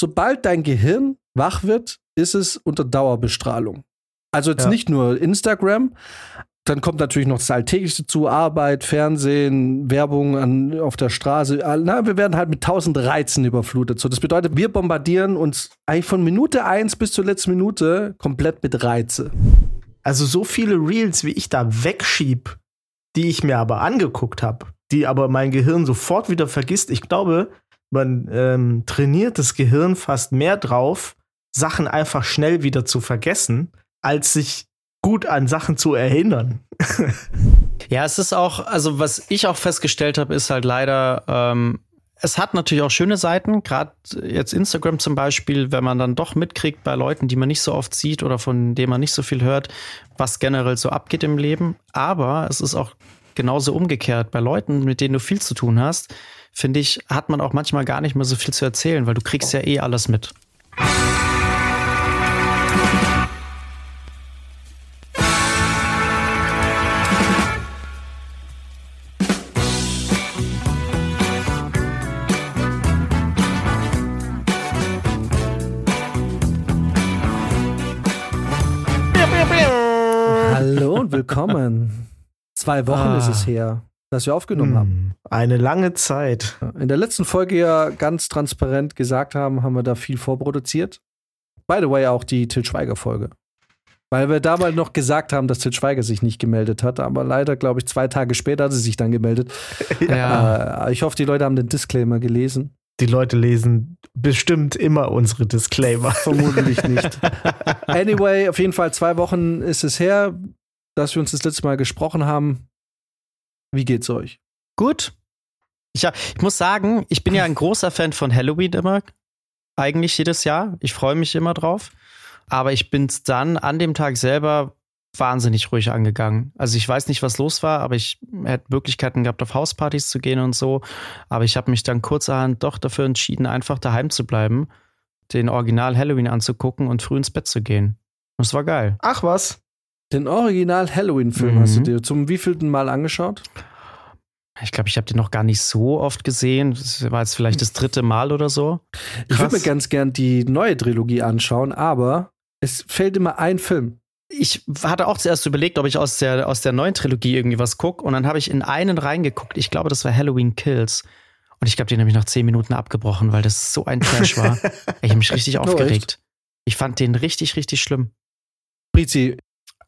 sobald dein Gehirn wach wird, ist es unter Dauerbestrahlung. Also jetzt Ja. nicht nur Instagram, dann kommt natürlich noch das Alltägliche zu, Arbeit, Fernsehen, Werbung an, auf der Straße. Ah, Na, wir werden halt mit tausend Reizen überflutet. So, das bedeutet, wir bombardieren uns eigentlich von Minute eins bis zur letzten Minute komplett mit Reize. Also so viele Reels, wie ich da wegschieb, die ich mir aber angeguckt habe, die aber mein Gehirn sofort wieder vergisst. Ich glaube, man ähm, trainiert das Gehirn fast mehr drauf, Sachen einfach schnell wieder zu vergessen, als sich gut an Sachen zu erinnern. Ja, es ist auch, also was ich auch festgestellt habe, ist halt leider, ähm, es hat natürlich auch schöne Seiten, gerade jetzt Instagram zum Beispiel, wenn man dann doch mitkriegt bei Leuten, die man nicht so oft sieht oder von denen man nicht so viel hört, was generell so abgeht im Leben. Aber es ist auch genauso umgekehrt. Bei Leuten, mit denen du viel zu tun hast, finde ich, hat man auch manchmal gar nicht mehr so viel zu erzählen, weil du kriegst ja eh alles mit. Hallo und willkommen. Zwei Wochen Ah. ist es her, dass wir aufgenommen haben. Hm, Eine lange Zeit. In der letzten Folge ja ganz transparent gesagt haben, haben wir da viel vorproduziert. By the way, auch die Til Schweiger-Folge. Weil wir damals noch gesagt haben, dass Til Schweiger sich nicht gemeldet hat, aber leider, glaube ich, zwei Tage später hat sie sich dann gemeldet. Ja. Äh, ich hoffe, die Leute haben den Disclaimer gelesen. Die Leute lesen bestimmt immer unsere Disclaimer. Vermutlich nicht. Anyway, auf jeden Fall zwei Wochen ist es her, dass wir uns das letzte Mal gesprochen haben. Wie geht's euch? Gut. Ich, ja, ich muss sagen, ich bin ja ein großer Fan von Halloween immer. Eigentlich jedes Jahr. Ich freue mich immer drauf. Aber ich bin dann an dem Tag selber wahnsinnig ruhig angegangen. Also ich weiß nicht, was los war, aber ich hätte Möglichkeiten gehabt, auf Hauspartys zu gehen und so. Aber ich habe mich dann kurzerhand doch dafür entschieden, einfach daheim zu bleiben, den Original Halloween anzugucken und früh ins Bett zu gehen. Und es war geil. Ach was. Den Original Halloween-Film Mhm. hast du dir zum wievielten Mal angeschaut? Ich glaube, ich habe den noch gar nicht so oft gesehen. Das war jetzt vielleicht das dritte Mal oder so. Ich würde Krass. mir ganz gern die neue Trilogie anschauen, aber es fällt immer ein Film. ich hatte auch zuerst überlegt, ob ich aus der, aus der neuen Trilogie irgendwie was gucke. Und dann habe ich in einen reingeguckt. Ich glaube, das war Halloween Kills. Und ich glaube, den habe ich nach zehn Minuten abgebrochen, weil das so ein Trash war. ich habe mich richtig Oh, aufgeregt. Ich fand den richtig, richtig schlimm. Brizi,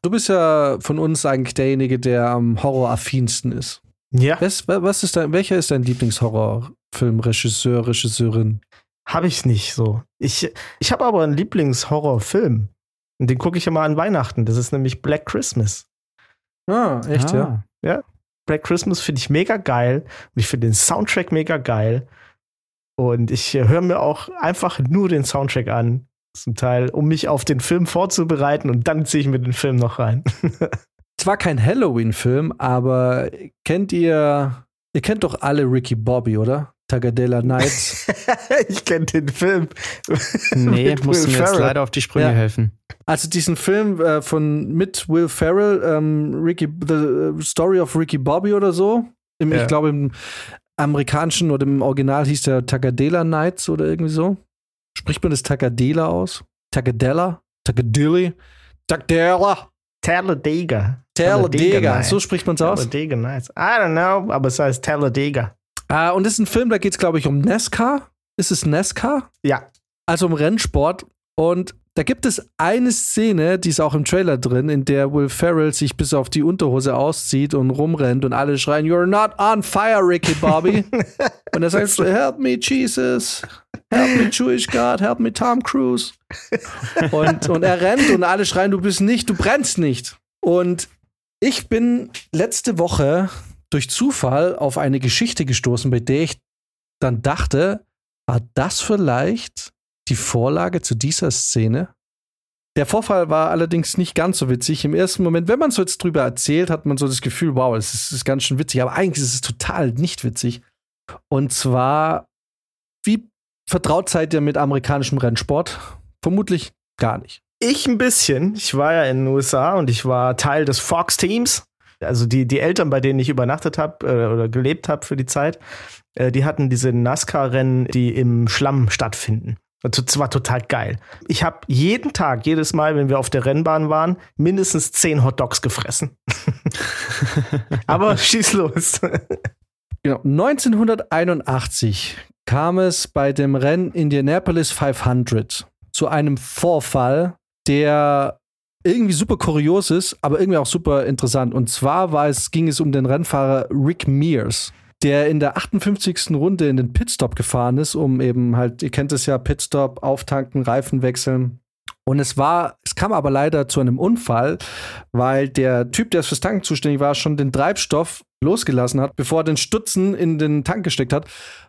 du bist ja von uns eigentlich derjenige, der am horroraffinsten ist. Ja, Was, was ist dein, welcher ist dein Lieblingshorrorfilm, Regisseur, Regisseurin? habe ich nicht so. Ich, ich habe aber einen Lieblingshorrorfilm. Und den gucke ich immer an Weihnachten. Das ist nämlich Black Christmas. Ah, echt, Ah. ja? Black Christmas finde ich mega geil. Und ich finde den Soundtrack mega geil. Und ich höre mir auch einfach nur den Soundtrack an. Zum Teil, um mich auf den Film vorzubereiten. Und dann ziehe ich mir den Film noch rein. Es war kein Halloween-Film, aber kennt ihr, ihr kennt doch alle Ricky Bobby, oder? Tagadella Nights. ich kenne den Film. Nee, musst du mir jetzt leider auf die Sprünge Ja. helfen. Also diesen Film äh, von mit Will Ferrell, ähm, Ricky, The Story of Ricky Bobby oder so. Im, Ja. Ich glaube im amerikanischen oder im Original hieß der Tagadella Nights oder irgendwie so. Spricht man das Tagadela aus? Tagadella? Tagadilli? Tagadella? Talladega. Talladega. So spricht man es aus. Talladega Nights. I don't know, aber es heißt Talladega. Ah, und das ist ein Film, da geht es, glaube ich, um NASCAR. Ist es NASCAR? Ja. Also um Rennsport. Und da gibt es eine Szene, die ist auch im Trailer drin, in der Will Ferrell sich bis auf die Unterhose auszieht und rumrennt und alle schreien, You're not on fire, Ricky Bobby. und er sagt so, Help me, Jesus. Help me, Jewish God. Help me, Tom Cruise. und, und er rennt und alle schreien, du bist nicht, du brennst nicht. Und ich bin letzte Woche durch Zufall auf eine Geschichte gestoßen, bei der ich dann dachte, war das vielleicht die Vorlage zu dieser Szene? Der Vorfall war allerdings nicht ganz so witzig. Im ersten Moment, wenn man so jetzt drüber erzählt, hat man so das Gefühl, wow, es ist, ist ganz schön witzig. Aber eigentlich ist es total nicht witzig. Und zwar, wie vertraut seid ihr mit amerikanischem Rennsport? Vermutlich gar nicht. Ich ein bisschen. Ich war ja in den USA und ich war Teil des Fox-Teams. Also die, die Eltern, bei denen ich übernachtet habe äh, oder gelebt habe für die Zeit, äh, die hatten diese NASCAR-Rennen, die im Schlamm stattfinden. Das war total geil. Ich habe jeden Tag, jedes Mal, wenn wir auf der Rennbahn waren, mindestens zehn Hotdogs gefressen. Aber schieß los. Genau. 1981 kam es bei dem Rennen Indianapolis 500 zu einem Vorfall, der irgendwie super kurios ist, aber irgendwie auch super interessant. Und zwar war es, ging es um den Rennfahrer Rick Mears, der in der 58. Runde in den Pitstop gefahren ist, um eben halt, ihr kennt es ja, Pitstop, auftanken, Reifen wechseln. Und es war, es kam aber leider zu einem Unfall, weil der Typ, der fürs Tanken zuständig war, schon den Treibstoff losgelassen hat, bevor er den Stutzen in den Tank gesteckt hat,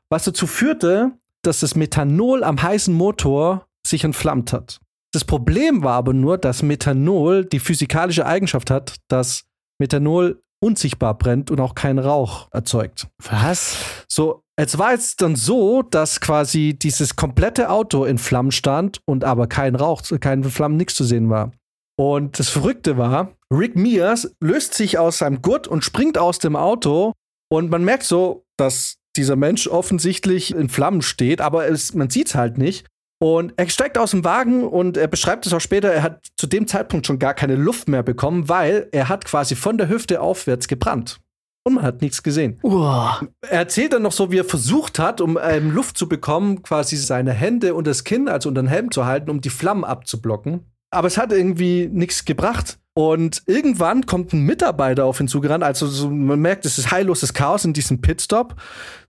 was dazu führte, dass das Methanol am heißen Motor sich entflammt hat. Das Problem war aber nur, dass Methanol die physikalische Eigenschaft hat, dass Methanol unsichtbar brennt und auch keinen Rauch erzeugt. Was? So, es war jetzt dann so, dass quasi dieses komplette Auto in Flammen stand und aber kein Rauch, kein Flammen, nichts zu sehen war. Und das Verrückte war, Rick Mears löst sich aus seinem Gurt und springt aus dem Auto und man merkt so, dass dieser Mensch offensichtlich in Flammen steht, aber es, man sieht es halt nicht. Und er steigt aus dem Wagen und er beschreibt es auch später, er hat zu dem Zeitpunkt schon gar keine Luft mehr bekommen, weil er hat quasi von der Hüfte aufwärts gebrannt. Und man hat nichts gesehen. Uah. Er erzählt dann noch so, wie er versucht hat, um ähm, Luft zu bekommen, quasi seine Hände und das Kinn, also unter den Helm zu halten, um die Flammen abzublocken. Aber es hat irgendwie nichts gebracht. Und irgendwann kommt ein Mitarbeiter auf ihn zugerannt. Also so, man merkt, es ist heilloses Chaos in diesem Pitstop.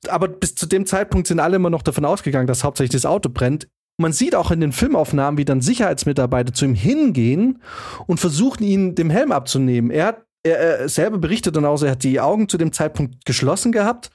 Aber bis zu dem Zeitpunkt sind alle immer noch davon ausgegangen, dass hauptsächlich das Auto brennt. Man sieht auch in den Filmaufnahmen, wie dann Sicherheitsmitarbeiter zu ihm hingehen und versuchen, ihn dem Helm abzunehmen. Er hat er, er selber berichtet dann auch, er hat die Augen zu dem Zeitpunkt geschlossen gehabt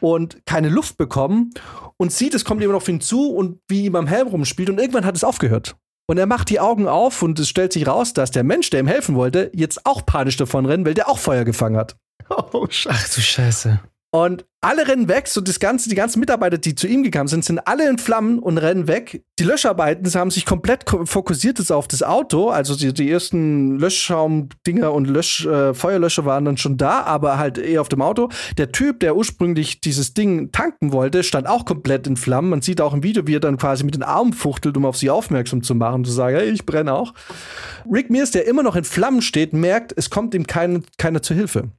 und keine Luft bekommen und sieht, es kommt jemand auf ihn zu und wie ihm am Helm rumspielt und irgendwann hat es aufgehört. Und er macht die Augen auf und es stellt sich raus, dass der Mensch, der ihm helfen wollte, jetzt auch panisch davon rennt, weil der auch Feuer gefangen hat. Oh. Ach du Scheiße. Und alle rennen weg, so das ganze, die ganzen Mitarbeiter, die zu ihm gekommen sind, sind alle in Flammen und rennen weg. Die Löscharbeiten haben sich komplett ko- fokussiert jetzt auf das Auto. Also die, die ersten Löschschaumdinger und Lösch, äh, Feuerlöscher waren dann schon da, aber halt eher auf dem Auto. Der Typ, der ursprünglich dieses Ding tanken wollte, stand auch komplett in Flammen. Man sieht auch im Video, wie er dann quasi mit den Armen fuchtelt, um auf sie aufmerksam zu machen, zu sagen, hey, ich brenne auch. Rick Mears, der immer noch in Flammen steht, merkt, es kommt ihm keine, keiner zu Hilfe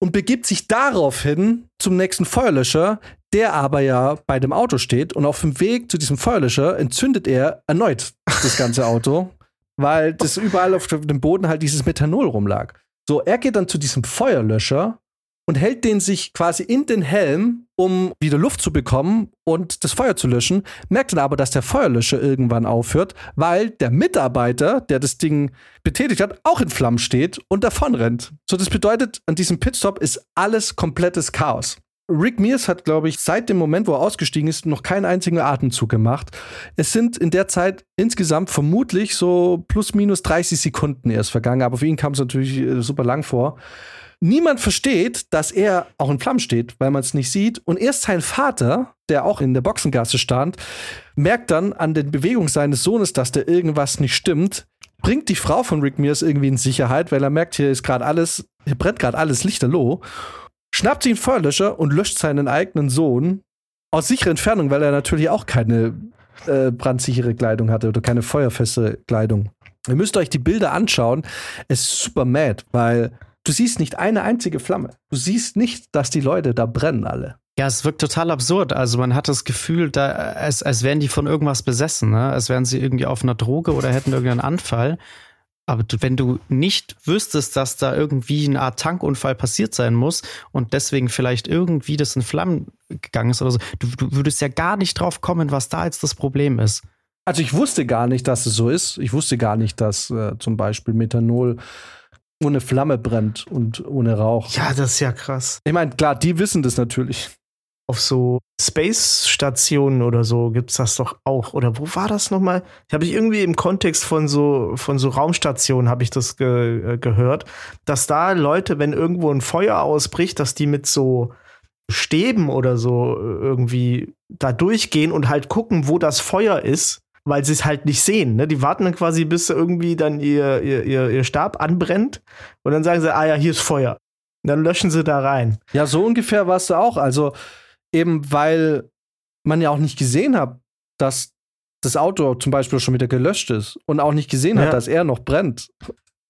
und begibt sich daraufhin zum nächsten Feuerlöscher, der aber ja bei dem Auto steht. Und auf dem Weg zu diesem Feuerlöscher entzündet er erneut das ganze Auto, weil das überall auf dem Boden halt dieses Methanol rumlag. So, er geht dann zu diesem Feuerlöscher und hält den sich quasi in den Helm, um wieder Luft zu bekommen und das Feuer zu löschen, merkt dann aber, dass der Feuerlöscher irgendwann aufhört, weil der Mitarbeiter, der das Ding betätigt hat, auch in Flammen steht und davon rennt. So, das bedeutet, an diesem Pitstop ist alles komplettes Chaos. Rick Mears hat, glaube ich, seit dem Moment, wo er ausgestiegen ist, noch keinen einzigen Atemzug gemacht. Es sind in der Zeit insgesamt vermutlich so plus minus 30 Sekunden erst vergangen, aber für ihn kam es natürlich äh, super lang vor. Niemand versteht, dass er auch in Flammen steht, weil man es nicht sieht. Und erst sein Vater, der auch in der Boxengasse stand, merkt dann an den Bewegungen seines Sohnes, dass da irgendwas nicht stimmt, bringt die Frau von Rick Mears irgendwie in Sicherheit, weil er merkt, hier ist gerade alles, hier brennt gerade alles lichterloh, schnappt sich einen Feuerlöscher und löscht seinen eigenen Sohn aus sicherer Entfernung, weil er natürlich auch keine äh, brandsichere Kleidung hatte oder keine feuerfeste Kleidung. Ihr müsst euch die Bilder anschauen. Es ist super mad, weil du siehst nicht eine einzige Flamme. Du siehst nicht, dass die Leute da brennen alle. Ja, es wirkt total absurd. Also man hat das Gefühl, da, als, als wären die von irgendwas besessen, ne? als wären sie irgendwie auf einer Droge oder hätten irgendeinen Anfall. Aber du, wenn du nicht wüsstest, dass da irgendwie eine Art Tankunfall passiert sein muss und deswegen vielleicht irgendwie das in Flammen gegangen ist oder so, du, du würdest ja gar nicht drauf kommen, was da jetzt das Problem ist. Also ich wusste gar nicht, dass es so ist. Ich wusste gar nicht, dass äh, zum Beispiel Methanol ohne Flamme brennt und ohne Rauch. Ja, das ist ja krass. Ich meine, klar, die wissen das natürlich. Auf so Space-Stationen oder so gibt's das doch auch. Oder wo war das nochmal? Ich habe ich irgendwie im Kontext von so, von so Raumstationen habe ich das ge äh, gehört, dass da Leute, wenn irgendwo ein Feuer ausbricht, dass die mit so Stäben oder so äh, irgendwie da durchgehen und halt gucken, wo das Feuer ist, weil sie es halt nicht sehen. Ne? Die warten dann quasi, bis irgendwie dann ihr, ihr, ihr, ihr Stab anbrennt und dann sagen sie, ah ja, hier ist Feuer. Und dann löschen sie da rein. Ja, so ungefähr war es da auch. Also eben, weil man ja auch nicht gesehen hat, dass das Auto zum Beispiel schon wieder gelöscht ist und auch nicht gesehen Ja. hat, dass er noch brennt,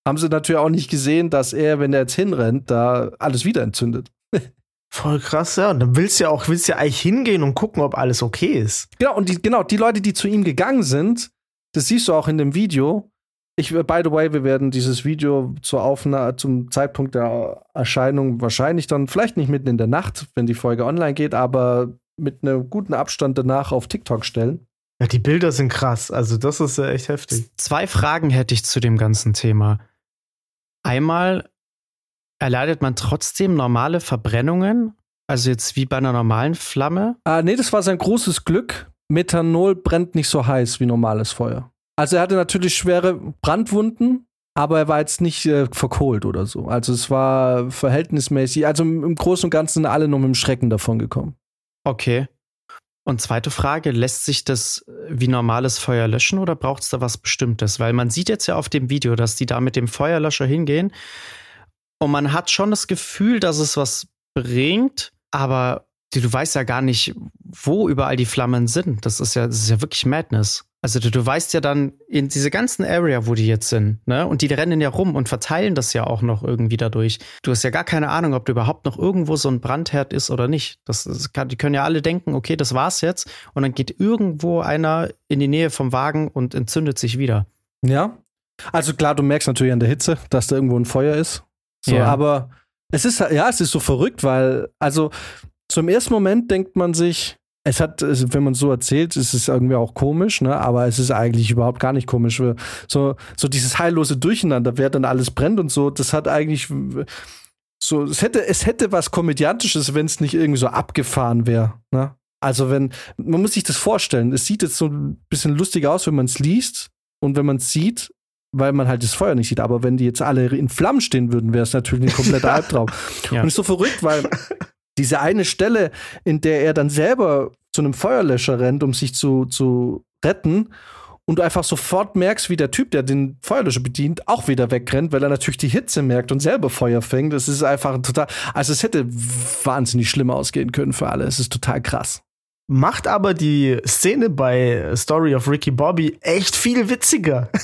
haben sie natürlich auch nicht gesehen, dass er, wenn er jetzt hinrennt, da alles wieder entzündet. Voll krass, ja. Und dann willst du ja auch, willst du ja eigentlich hingehen und gucken, ob alles okay ist. Genau, und die, genau, die Leute, die zu ihm gegangen sind, das siehst du auch in dem Video. Ich, by the way, wir werden dieses Video zur Aufnahme, zum Zeitpunkt der Erscheinung wahrscheinlich dann, vielleicht nicht mitten in der Nacht, wenn die Folge online geht, aber mit einem guten Abstand danach auf TikTok stellen. Ja, die Bilder sind krass. Also, das ist ja echt heftig. Zwei Fragen hätte ich zu dem ganzen Thema. Einmal, erleidet man trotzdem normale Verbrennungen? Also jetzt wie bei einer normalen Flamme? Ah, nee, das war sein großes Glück. Methanol brennt nicht so heiß wie normales Feuer. Also er hatte natürlich schwere Brandwunden, aber er war jetzt nicht äh, verkohlt oder so. Also es war verhältnismäßig, also im, Großen und Ganzen alle nur mit dem Schrecken davon gekommen. Okay. Und zweite Frage, lässt sich das wie normales Feuer löschen oder braucht es da was Bestimmtes? Weil man sieht jetzt ja auf dem Video, dass die da mit dem Feuerlöscher hingehen und man hat schon das Gefühl, dass es was bringt, aber du, du weißt ja gar nicht, wo überall die Flammen sind. Das ist ja, das ist ja wirklich Madness. Also du, du weißt ja dann in diese ganzen Area, wo die jetzt sind, ne? Und die rennen ja rum und verteilen das ja auch noch irgendwie dadurch. Du hast ja gar keine Ahnung, ob da überhaupt noch irgendwo so ein Brandherd ist oder nicht. Das, das kann, die können ja alle denken, okay, das war's jetzt. Und dann geht irgendwo einer in die Nähe vom Wagen und entzündet sich wieder. Ja. Also klar, du merkst natürlich an der Hitze, dass da irgendwo ein Feuer ist. So, Ja. aber es ist ja, es ist so verrückt, weil also zum ersten Moment denkt man sich, es hat, wenn man so erzählt, ist es irgendwie auch komisch, ne? Aber es ist eigentlich überhaupt gar nicht komisch. So, so dieses heillose Durcheinander, wer dann alles brennt und so, das hat eigentlich so, es hätte, es hätte was Komödiantisches, wenn es nicht irgendwie so abgefahren wäre. Ne? Also wenn, man muss sich das vorstellen, es sieht jetzt so ein bisschen lustig aus, wenn man es liest und wenn man es sieht, weil man halt das Feuer nicht sieht. Aber wenn die jetzt alle in Flammen stehen würden, wäre es natürlich ein kompletter Albtraum. Ja. Und ist so verrückt, weil diese eine Stelle, in der er dann selber zu einem Feuerlöscher rennt, um sich zu, zu retten, und du einfach sofort merkst, wie der Typ, der den Feuerlöscher bedient, auch wieder wegrennt, weil er natürlich die Hitze merkt und selber Feuer fängt. Das ist einfach ein total. Also, es hätte wahnsinnig schlimm ausgehen können für alle. Es ist total krass. Macht aber die Szene bei Story of Ricky Bobby echt viel witziger.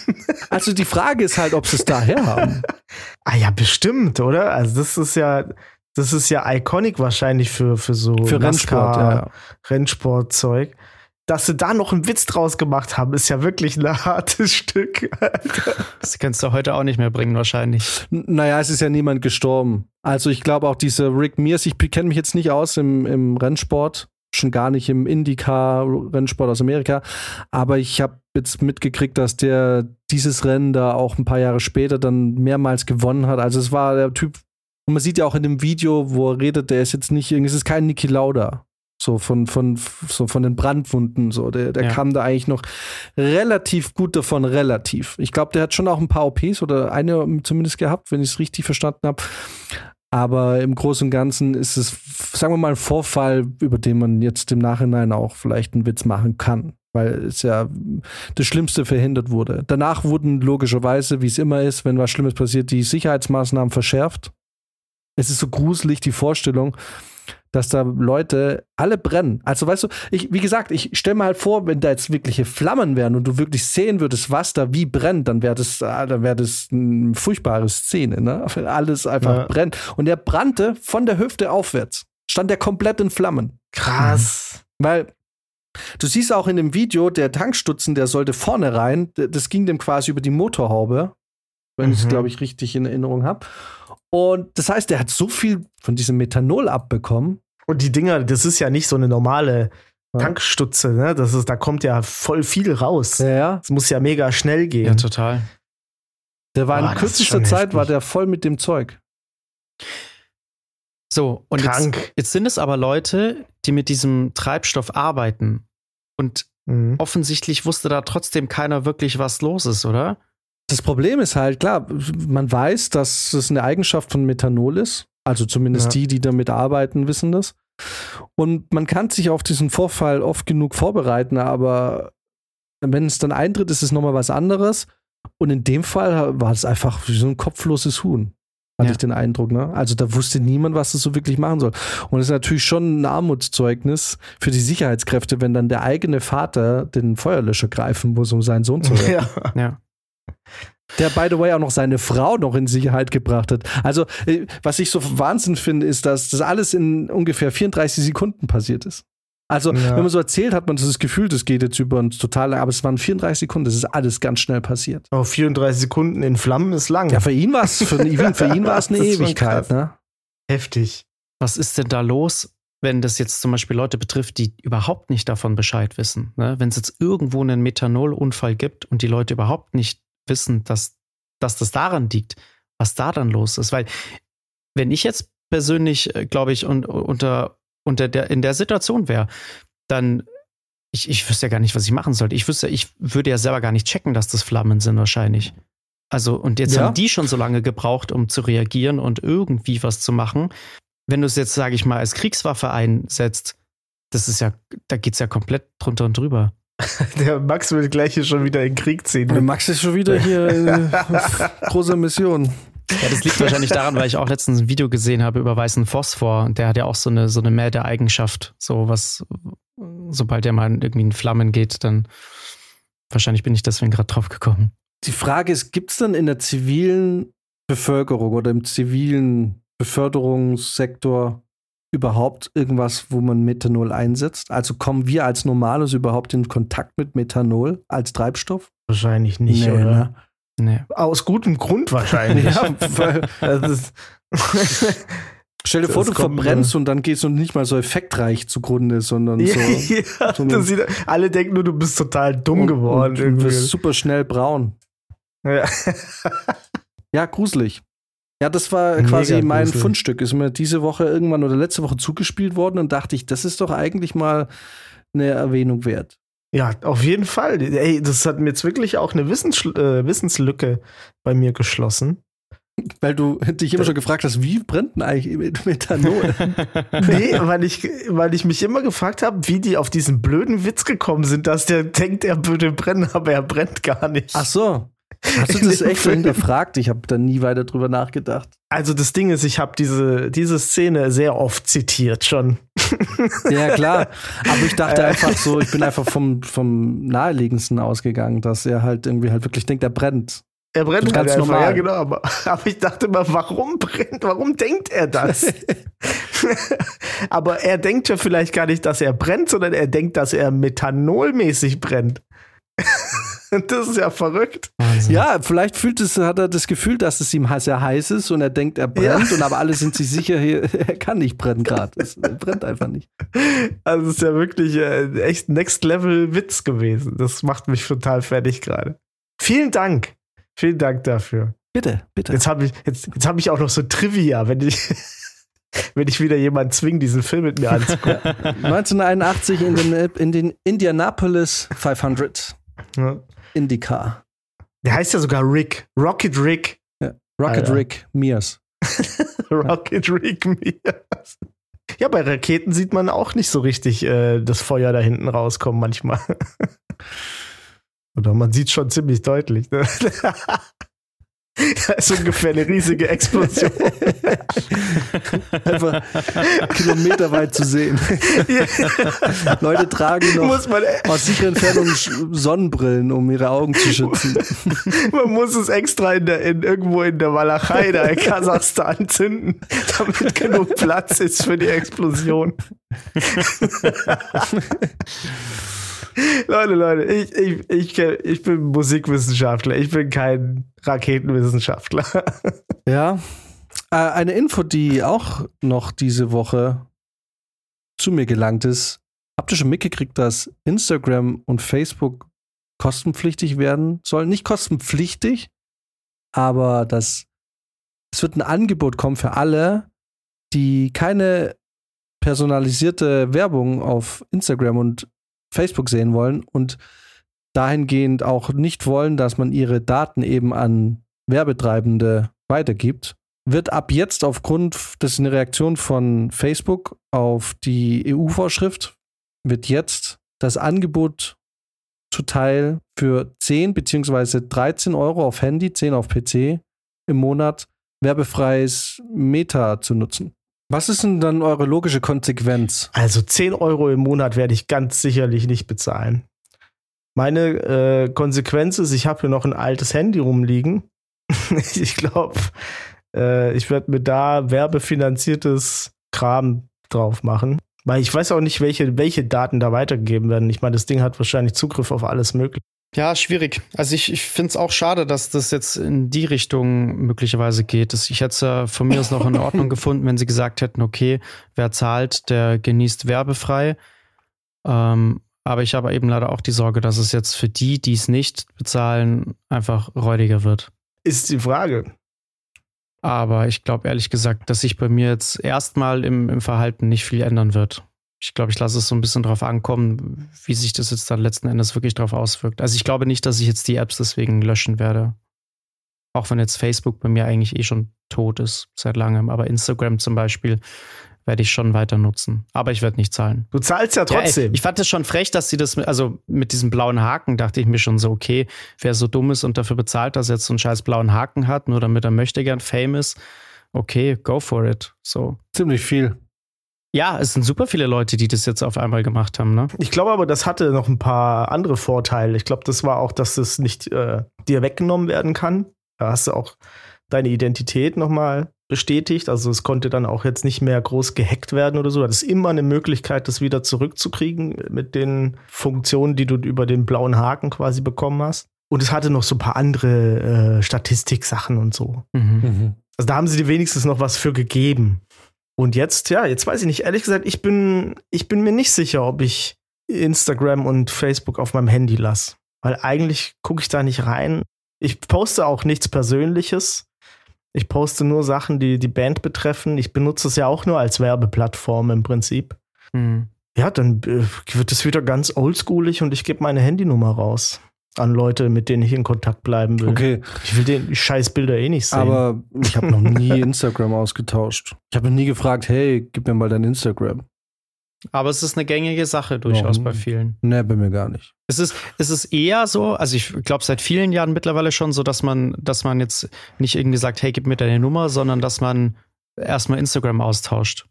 Also, die Frage ist halt, ob sie es daher haben. ah ja, bestimmt, oder? Also, das ist ja, das ist ja iconic wahrscheinlich für, für so Für Rennsport, ja. Rennsportzeug. Dass sie da noch einen Witz draus gemacht haben, ist ja wirklich ein hartes Stück. Das kannst du heute auch nicht mehr bringen, wahrscheinlich. N- Naja, es ist ja niemand gestorben. Also ich glaube auch diese Rick Mears, ich kenne mich jetzt nicht aus im, im Rennsport, schon gar nicht im Indycar-Rennsport aus Amerika, aber ich habe jetzt mitgekriegt, dass der dieses Rennen da auch ein paar Jahre später dann mehrmals gewonnen hat. Also es war der Typ, und man sieht ja auch in dem Video, wo er redet, der ist jetzt nicht, irgendwie- es ist kein Niki Lauda. So von, von, so von den Brandwunden, so. Der, der Ja. kam da eigentlich noch relativ gut davon, relativ. Ich glaube, der hat schon auch ein paar OPs oder eine zumindest gehabt, wenn ich es richtig verstanden habe. Aber im Großen und Ganzen ist es, sagen wir mal, ein Vorfall, über den man jetzt im Nachhinein auch vielleicht einen Witz machen kann. Weil es ja das Schlimmste verhindert wurde. Danach wurden logischerweise, wie es immer ist, wenn was Schlimmes passiert, die Sicherheitsmaßnahmen verschärft. Es ist so gruselig, die Vorstellung, dass da Leute alle brennen. Also weißt du, ich, wie gesagt, ich stelle mir halt vor, wenn da jetzt wirkliche Flammen wären und du wirklich sehen würdest, was da wie brennt, dann wäre das, ah, dann wäre das eine furchtbare Szene, ne? Wenn alles einfach Ja. brennt. Und er brannte von der Hüfte aufwärts. Stand er komplett in Flammen. Krass. Weil du siehst auch in dem Video, der Tankstutzen, der sollte vorne rein. Das ging dem quasi über die Motorhaube, wenn ich es, Mhm. glaube ich, richtig in Erinnerung habe. Und das heißt, der hat so viel von diesem Methanol abbekommen. Und die Dinger, das ist ja nicht so eine normale Ja. Tankstutze, ne? Das ist, da kommt ja voll viel raus. Ja, ja. Es muss ja mega schnell gehen. Ja, total. Der war Boah, in ist kürzester Zeit heftig. war der voll mit dem Zeug. So, und jetzt, Krank. jetzt sind es aber Leute, die mit diesem Treibstoff arbeiten. Und Mhm. offensichtlich wusste da trotzdem keiner wirklich, was los ist, oder? Das Problem ist halt, klar, man weiß, dass es eine Eigenschaft von Methanol ist. Also zumindest Ja. die, die damit arbeiten, wissen das. Und man kann sich auf diesen Vorfall oft genug vorbereiten, aber wenn es dann eintritt, ist es nochmal was anderes. Und in dem Fall war es einfach wie so ein kopfloses Huhn. hatte Ja. ich den Eindruck. Ne? Also da wusste niemand, was das so wirklich machen soll. Und es ist natürlich schon ein Armutszeugnis für die Sicherheitskräfte, wenn dann der eigene Vater den Feuerlöscher greifen muss, um seinen Sohn zu retten. Ja. Ja. Der, by the way, auch noch seine Frau noch in Sicherheit gebracht hat. Also, äh, was ich so Wahnsinn finde, ist, dass das alles in ungefähr 34 Sekunden passiert ist. Also, Ja. wenn man so erzählt, hat man das Gefühl, das geht jetzt über uns total, aber es waren 34 Sekunden, das ist alles ganz schnell passiert. Oh, 34 Sekunden in Flammen ist lang. Ja, für ihn war es für, ihn- für ihn war es eine Ewigkeit, ne? Heftig. Was ist denn da los, wenn das jetzt zum Beispiel Leute betrifft, die überhaupt nicht davon Bescheid wissen? Ne? Wenn es jetzt irgendwo einen Methanolunfall gibt und die Leute überhaupt nicht wissen, dass, dass das daran liegt, was da dann los ist. Weil, wenn ich jetzt persönlich, äh, glaube ich, un, unter, unter der, in der Situation wäre, dann. Ich, ich wüsste ja gar nicht, was ich machen sollte. Ich wüsste, ich würde ja selber gar nicht checken, dass das Flammen sind, wahrscheinlich. Also, und jetzt Ja. haben die schon so lange gebraucht, um zu reagieren und irgendwie was zu machen wenn du es jetzt, sage ich mal, als Kriegswaffe einsetzt, das ist ja, da geht's ja komplett drunter und drüber. Der Max will gleich hier schon wieder in den Krieg ziehen. Der Max ist schon wieder hier äh, auf großer Mission. Ja, das liegt wahrscheinlich daran, weil ich auch letztens ein Video gesehen habe über weißen Phosphor und der hat ja auch so eine, so eine Mähde-Eigenschaft. So was, sobald der mal irgendwie in Flammen geht, dann wahrscheinlich bin ich deswegen gerade drauf gekommen. Die Frage ist, gibt es dann in der zivilen Bevölkerung oder im zivilen Beförderungssektor überhaupt irgendwas, wo man Methanol einsetzt? Also kommen wir als Normalos überhaupt in Kontakt mit Methanol als Treibstoff? Wahrscheinlich nicht, Nee, oder? ne? Nee. Aus gutem Grund wahrscheinlich. Ja, weil, stell dir vor, du verbrennst und dann gehst du nicht mal so effektreich zugrunde, sondern so. ja, so sieht, alle denken nur, du bist total dumm geworden. Und, und du wirst super schnell braun. Ja. Ja, gruselig. Ja, das war Mega quasi mein gruselig. Fundstück. Ist mir diese Woche irgendwann oder letzte Woche zugespielt worden und dachte ich, das ist doch eigentlich mal eine Erwähnung wert. ja, auf jeden Fall. Ey, das hat mir jetzt wirklich auch eine Wissens äh, Wissenslücke bei mir geschlossen. Weil du dich immer schon gefragt hast, wie brennt denn eigentlich Met- Methanol? Nee, weil ich, weil ich mich immer gefragt habe, wie die auf diesen blöden Witz gekommen sind, dass der denkt, er würde brennen, aber er brennt gar nicht. Ach so. Hast du das echt Film. hinterfragt? Ich habe da nie weiter drüber nachgedacht. Also das Ding ist, ich habe diese, diese Szene sehr oft zitiert schon. Ja, klar. Aber ich dachte einfach so, ich bin einfach vom, vom naheliegendsten ausgegangen, dass er halt irgendwie halt wirklich denkt, er brennt. Er brennt Ganz halt normal. ja genau. Aber, aber ich dachte immer, warum brennt, warum denkt er das? aber er denkt ja vielleicht gar nicht, dass er brennt, sondern er denkt, dass er methanolmäßig brennt. das ist ja verrückt. Wahnsinn. Ja, vielleicht fühlt es, hat er das Gefühl, dass es ihm sehr heiß ist und er denkt, er brennt und aber alle sind sich sicher, er kann nicht brennen gerade. Es er brennt einfach nicht. Also es ist ja wirklich äh, echt Next Level Witz gewesen. Das macht mich total fertig gerade. Vielen Dank. Vielen Dank dafür. Bitte, bitte. Jetzt habe ich, jetzt, jetzt hab ich auch noch so Trivia, wenn ich, wenn ich wieder jemanden zwinge, diesen Film mit mir anzugucken. 1981 in den, in den Indianapolis 500 Ja. IndyCar. Der heißt ja sogar Rick. Rocket Rick. Rocket Alter. Rick Mears. Rocket Rick Mears. Ja, bei Raketen sieht man auch nicht so richtig äh, das Feuer da hinten rauskommen manchmal. Oder man sieht schon ziemlich deutlich. Ne? da ist ungefähr eine riesige Explosion. Einfach kilometerweit zu sehen. Leute tragen noch aus sicherer Entfernung Sonnenbrillen, um ihre Augen zu schützen. man muss es extra in der, in, irgendwo in der Walachei, da in Kasachstan zünden, damit genug Platz ist für die Explosion. Leute, Leute, ich, ich, ich, ich bin Musikwissenschaftler, ich bin kein Raketenwissenschaftler. Ja. Äh, eine Info, die auch noch diese Woche zu mir gelangt ist. Habt ihr schon mitgekriegt, dass Instagram und Facebook kostenpflichtig werden sollen? Nicht kostenpflichtig, aber dass es wird ein Angebot kommen für alle, die keine personalisierte Werbung auf Instagram und Facebook sehen wollen und dahingehend auch nicht wollen, dass man ihre Daten eben an Werbetreibende weitergibt, wird ab jetzt aufgrund, ist eine Reaktion von Facebook auf die EU-Vorschrift, wird jetzt das Angebot zuteil für 10 bzw. 13 Euro auf Handy, 10 auf PC im Monat werbefreies Meta zu nutzen. Was ist denn dann eure logische Konsequenz? Also 10 Euro im Monat werde ich ganz sicherlich nicht bezahlen. Meine äh, Konsequenz ist, ich habe hier noch ein altes Handy rumliegen. ich glaube, äh, ich werde mir da werbefinanziertes Kram drauf machen. Weil ich weiß auch nicht, welche, welche Daten da weitergegeben werden. Ich meine, das Ding hat wahrscheinlich Zugriff auf alles Mögliche. Ja, schwierig. Also ich, ich finde es auch schade, dass das jetzt in die Richtung möglicherweise geht. Ich hätte es ja von mir aus noch in Ordnung gefunden, wenn sie gesagt hätten, okay, wer zahlt, der genießt werbefrei. Ähm, aber ich habe eben leider auch die Sorge, dass es jetzt für die, die es nicht bezahlen, einfach räudiger wird. Ist die Frage. Aber ich glaube ehrlich gesagt, dass sich bei mir jetzt erstmal im, im Verhalten nicht viel ändern wird. Ich glaube, ich lasse es so ein bisschen drauf ankommen, wie sich das jetzt dann letzten Endes wirklich drauf auswirkt. Also ich glaube nicht, dass ich jetzt die Apps deswegen löschen werde. Auch wenn jetzt Facebook bei mir eigentlich eh schon tot ist seit langem. Aber Instagram zum Beispiel werde ich schon weiter nutzen. Aber ich werde nicht zahlen. Du zahlst ja trotzdem. Ja, ey, ich fand es schon frech, dass sie das, also mit diesem blauen Haken dachte ich mir schon so, okay, wer so dumm ist und dafür bezahlt, dass er jetzt so einen scheiß blauen Haken hat, nur damit er möchte gern Fame ist, okay, go for it. So. Ziemlich viel. Ja, es sind super viele Leute, die das jetzt auf einmal gemacht haben, ne? Ich glaube aber, das hatte noch ein paar andere Vorteile. Ich glaube, das war auch, dass es nicht äh, dir weggenommen werden kann. Da hast du auch deine Identität nochmal bestätigt. Also es konnte dann auch jetzt nicht mehr groß gehackt werden oder so. Das ist immer eine Möglichkeit, das wieder zurückzukriegen mit den Funktionen, die du über den blauen Haken quasi bekommen hast. Und es hatte noch so ein paar andere äh, Statistiksachen und so. Mhm. Mhm. Also da haben sie dir wenigstens noch was für gegeben. Und jetzt, ja, jetzt weiß ich nicht. Ehrlich gesagt, ich bin, ich bin mir nicht sicher, ob ich Instagram und Facebook auf meinem Handy lasse. Weil eigentlich gucke ich da nicht rein. Ich poste auch nichts Persönliches. Ich poste nur Sachen, die die Band betreffen. Ich benutze es ja auch nur als Werbeplattform im Prinzip. Mhm. Ja, dann äh, wird es wieder ganz oldschoolig und ich gebe meine Handynummer raus an Leute, mit denen ich in Kontakt bleiben will. Okay. Ich will den Scheißbilder eh nicht sehen. Aber ich habe noch nie Instagram ausgetauscht. Ich habe noch nie gefragt, hey, gib mir mal dein Instagram. Aber es ist eine gängige Sache durchaus bei vielen. Nee, bei mir gar nicht. Es ist, es ist eher so, also ich glaube seit vielen Jahren mittlerweile schon so, dass man, dass man jetzt nicht irgendwie sagt, hey, gib mir deine Nummer, sondern dass man erstmal Instagram austauscht.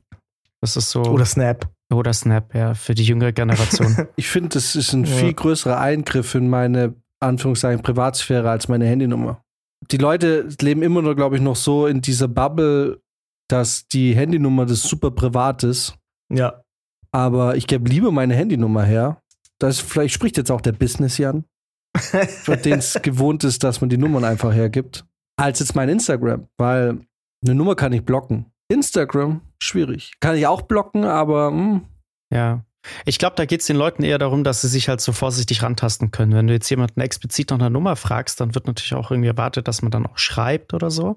Das ist so. Oder Snap. Oder Snap, ja, für die jüngere Generation. ich finde, das ist ein ja. viel größerer Eingriff in meine, Anführungszeichen, Privatsphäre als meine Handynummer. Die Leute leben immer nur, glaube ich, noch so in dieser Bubble, dass die Handynummer das super privat ist. Ja. Aber ich gebe lieber meine Handynummer her. Das vielleicht spricht jetzt auch der Business Jan, für den es gewohnt ist, dass man die Nummern einfach hergibt, als jetzt mein Instagram, weil eine Nummer kann ich blocken. Instagram schwierig. Kann ich auch blocken, aber mh. Hm. ja. Ich glaube, da geht es den Leuten eher darum, dass sie sich halt so vorsichtig rantasten können. Wenn du jetzt jemanden explizit nach einer Nummer fragst, dann wird natürlich auch irgendwie erwartet, dass man dann auch schreibt oder so.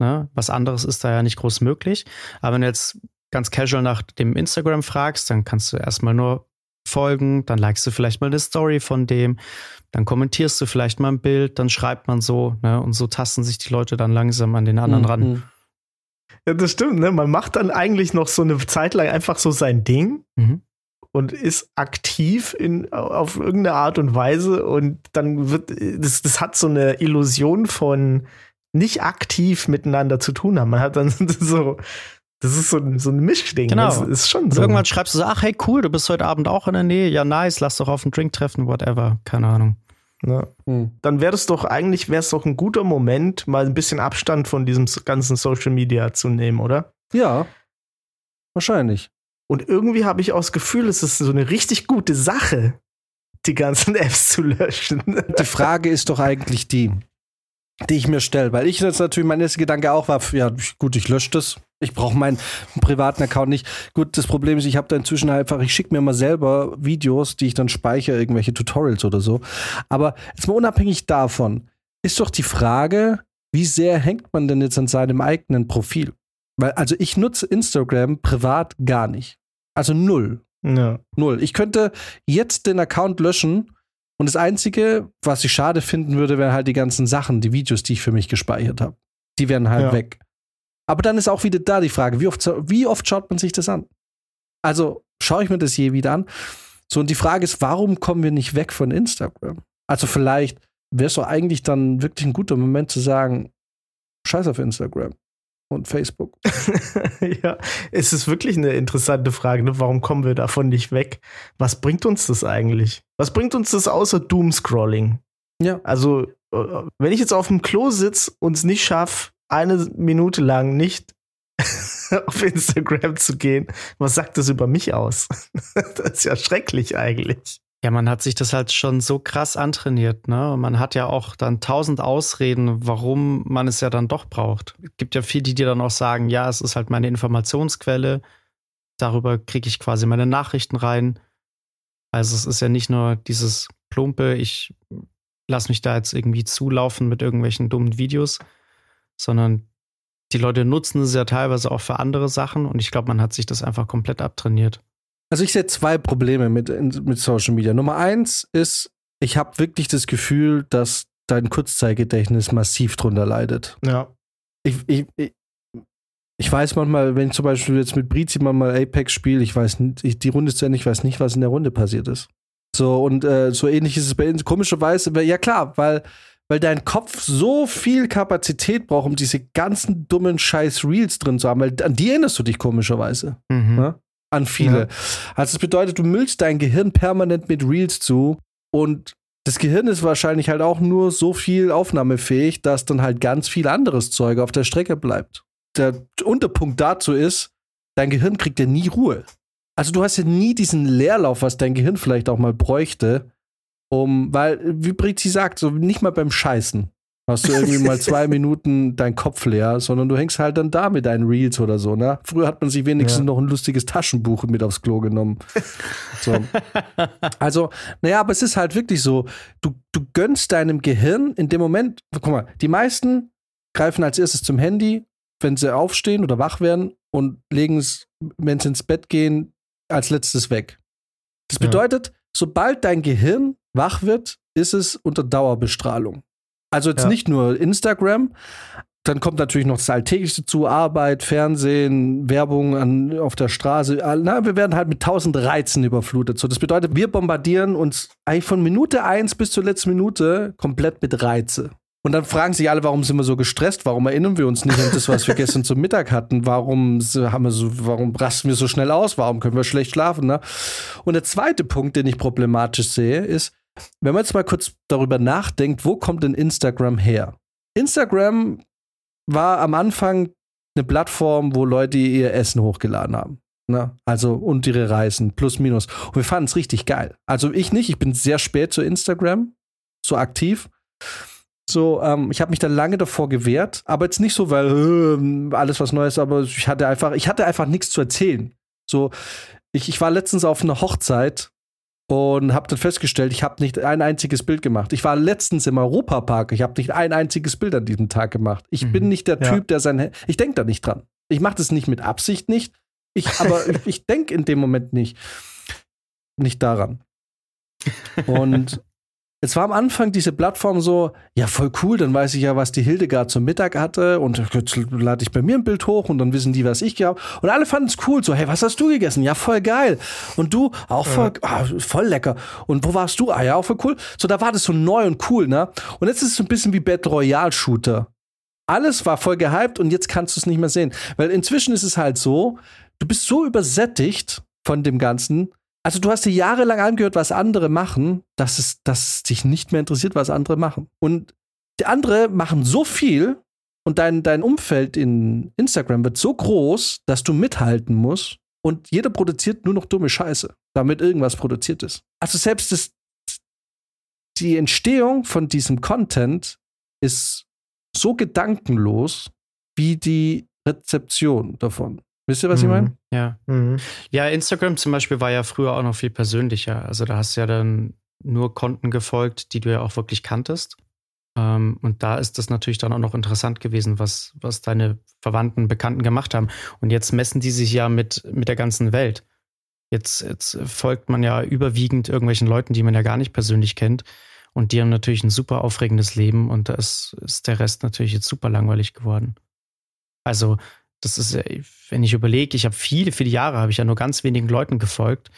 Ne? Was anderes ist da ja nicht groß möglich. Aber wenn du jetzt ganz casual nach dem Instagram fragst, dann kannst du erstmal nur folgen, dann likest du vielleicht mal eine Story von dem, dann kommentierst du vielleicht mal ein Bild, dann schreibt man so, ne? Und so tasten sich die Leute dann langsam an den anderen mhm. ran. Ja, das stimmt, ne? Man macht dann eigentlich noch so eine Zeit lang einfach so sein Ding mhm. und ist aktiv in, auf irgendeine Art und Weise und dann wird, das, das hat so eine Illusion von nicht aktiv miteinander zu tun haben. Man hat dann so, das ist so, ein, so ein Mischding. Genau. Das ist schon so. Und irgendwann schreibst du so, ach hey, cool, du bist heute Abend auch in der Nähe. Ja, nice, lass doch auf einen Drink treffen, whatever. Keine Ahnung. Ja. Hm. Dann wäre es doch eigentlich, wäre es doch ein guter Moment, mal ein bisschen Abstand von diesem ganzen Social Media zu nehmen, oder? Ja. Wahrscheinlich. Und irgendwie habe ich auch das Gefühl, es ist so eine richtig gute Sache, die ganzen Apps zu löschen. Die Frage ist doch eigentlich die, die ich mir stelle, weil ich jetzt natürlich mein erster Gedanke auch war, ja gut, ich lösche das. Ich brauche meinen privaten Account nicht. Gut, das Problem ist, ich habe da inzwischen einfach, ich schicke mir mal selber Videos, die ich dann speichere, irgendwelche Tutorials oder so. Aber jetzt mal unabhängig davon, ist doch die Frage, wie sehr hängt man denn jetzt an seinem eigenen Profil? Weil, also ich nutze Instagram privat gar nicht. Also null. Ja. Null. Ich könnte jetzt den Account löschen und das Einzige, was ich schade finden würde, wären halt die ganzen Sachen, die Videos, die ich für mich gespeichert habe. Die wären halt ja. weg. Aber dann ist auch wieder da die Frage, wie oft, wie oft schaut man sich das an? Also schaue ich mir das je wieder an? So, und die Frage ist, warum kommen wir nicht weg von Instagram? Also vielleicht wäre es doch eigentlich dann wirklich ein guter Moment zu sagen, scheiß auf Instagram. und Facebook. ja, es ist wirklich eine interessante Frage. Ne? Warum kommen wir davon nicht weg? Was bringt uns das eigentlich? Was bringt uns das außer Doomscrolling? Ja. Also, äh, wenn ich jetzt auf dem Klo sitze und es nicht schaffe, eine Minute lang nicht auf Instagram zu gehen, was sagt das über mich aus? das ist ja schrecklich eigentlich. Ja, man hat sich das halt schon so krass antrainiert, ne? Und man hat ja auch dann tausend Ausreden, warum man es ja dann doch braucht. Es gibt ja viele, die dir dann auch sagen, ja, es ist halt meine Informationsquelle. Darüber kriege ich quasi meine Nachrichten rein. Also es ist ja nicht nur dieses plumpe, ich lasse mich da jetzt irgendwie zulaufen mit irgendwelchen dummen Videos, sondern die Leute nutzen es ja teilweise auch für andere Sachen und ich glaube, man hat sich das einfach komplett abtrainiert. Also ich sehe zwei Probleme mit, mit Social Media. Nummer eins ist, ich habe wirklich das Gefühl, dass dein Kurzzeitgedächtnis massiv drunter leidet. Ja. Ich, ich, ich, ich weiß manchmal, wenn ich zum Beispiel jetzt mit Brizi mal Apex spiele, ich weiß nicht, ich, die Runde ist zu Ende, ich weiß nicht, was in der Runde passiert ist. So, und äh, so ähnlich ist es bei komischerweise, ja klar, weil, weil dein Kopf so viel Kapazität braucht, um diese ganzen dummen Scheiß Reels drin zu haben, weil an die erinnerst du dich komischerweise. Mhm. Ne? an viele. Ja. Also das bedeutet, du müllst dein Gehirn permanent mit Reels zu und das Gehirn ist wahrscheinlich halt auch nur so viel aufnahmefähig, dass dann halt ganz viel anderes Zeug auf der Strecke bleibt. Der Unterpunkt dazu ist, dein Gehirn kriegt ja nie Ruhe. Also du hast ja nie diesen Leerlauf, was dein Gehirn vielleicht auch mal bräuchte, um, weil, wie Brizi sagt, so nicht mal beim Scheißen hast du irgendwie mal zwei Minuten deinen Kopf leer, sondern du hängst halt dann da mit deinen Reels oder so, ne? Früher hat man sich wenigstens ja. noch ein lustiges Taschenbuch mit aufs Klo genommen. So. Also, naja, aber es ist halt wirklich so, du, du gönnst deinem Gehirn in dem Moment, guck mal, die meisten greifen als erstes zum Handy, wenn sie aufstehen oder wach werden und legen es, wenn sie ins Bett gehen, als letztes weg. Das bedeutet, ja. sobald dein Gehirn wach wird, ist es unter Dauerbestrahlung. Also jetzt ja. nicht nur Instagram, dann kommt natürlich noch das Alltägliche dazu, Arbeit, Fernsehen, Werbung an, auf der Straße. Na, wir werden halt mit tausend Reizen überflutet. So, das bedeutet, wir bombardieren uns eigentlich von Minute eins bis zur letzten Minute komplett mit Reize. Und dann fragen sich alle, warum sind wir so gestresst? Warum erinnern wir uns nicht an das, was wir gestern zum Mittag hatten? Warum haben wir so, warum rasten wir so schnell aus? Warum können wir schlecht schlafen? Ne? Und der zweite Punkt, den ich problematisch sehe, ist, wenn man jetzt mal kurz darüber nachdenkt, wo kommt denn Instagram her? Instagram war am Anfang eine Plattform, wo Leute ihr Essen hochgeladen haben. Ne? Also und ihre Reisen, plus minus. Und wir fanden es richtig geil. Also ich nicht, ich bin sehr spät zu Instagram, so aktiv. So, ähm, ich habe mich da lange davor gewehrt, aber jetzt nicht so, weil äh, alles was Neues, aber ich hatte einfach, ich hatte einfach nichts zu erzählen. So, ich, ich war letztens auf einer Hochzeit und habe dann festgestellt, ich habe nicht ein einziges Bild gemacht. Ich war letztens im Europapark, ich habe nicht ein einziges Bild an diesem Tag gemacht. Ich mhm. bin nicht der Typ, der sein ich denke da nicht dran. Ich mache das nicht mit Absicht nicht, ich aber ich, ich denke in dem Moment nicht nicht daran. Und es war am Anfang diese Plattform so, ja, voll cool, dann weiß ich ja, was die Hildegard zum Mittag hatte und jetzt lade ich bei mir ein Bild hoch und dann wissen die, was ich gehabt Und alle fanden es cool, so, hey, was hast du gegessen? Ja, voll geil. Und du, auch voll, ja. ah, voll lecker. Und wo warst du? Ah, ja, auch voll cool. So, da war das so neu und cool, ne? Und jetzt ist es so ein bisschen wie Battle Royale Shooter. Alles war voll gehypt und jetzt kannst du es nicht mehr sehen. Weil inzwischen ist es halt so, du bist so übersättigt von dem Ganzen, also du hast dir jahrelang angehört, was andere machen, dass es, dass dich nicht mehr interessiert, was andere machen. Und die andere machen so viel und dein, dein Umfeld in Instagram wird so groß, dass du mithalten musst und jeder produziert nur noch dumme Scheiße, damit irgendwas produziert ist. Also selbst das, die Entstehung von diesem Content ist so gedankenlos wie die Rezeption davon. Wisst ihr, was mhm. ich meine? Ja. Mhm. Ja, Instagram zum Beispiel war ja früher auch noch viel persönlicher. Also da hast du ja dann nur Konten gefolgt, die du ja auch wirklich kanntest. Ähm, und da ist das natürlich dann auch noch interessant gewesen, was, was deine Verwandten, Bekannten gemacht haben. Und jetzt messen die sich ja mit, mit der ganzen Welt. Jetzt, jetzt folgt man ja überwiegend irgendwelchen Leuten, die man ja gar nicht persönlich kennt. Und die haben natürlich ein super aufregendes Leben und da ist, ist der Rest natürlich jetzt super langweilig geworden. Also das ist, wenn ich überlege, ich habe viele, viele Jahre, habe ich ja nur ganz wenigen Leuten gefolgt.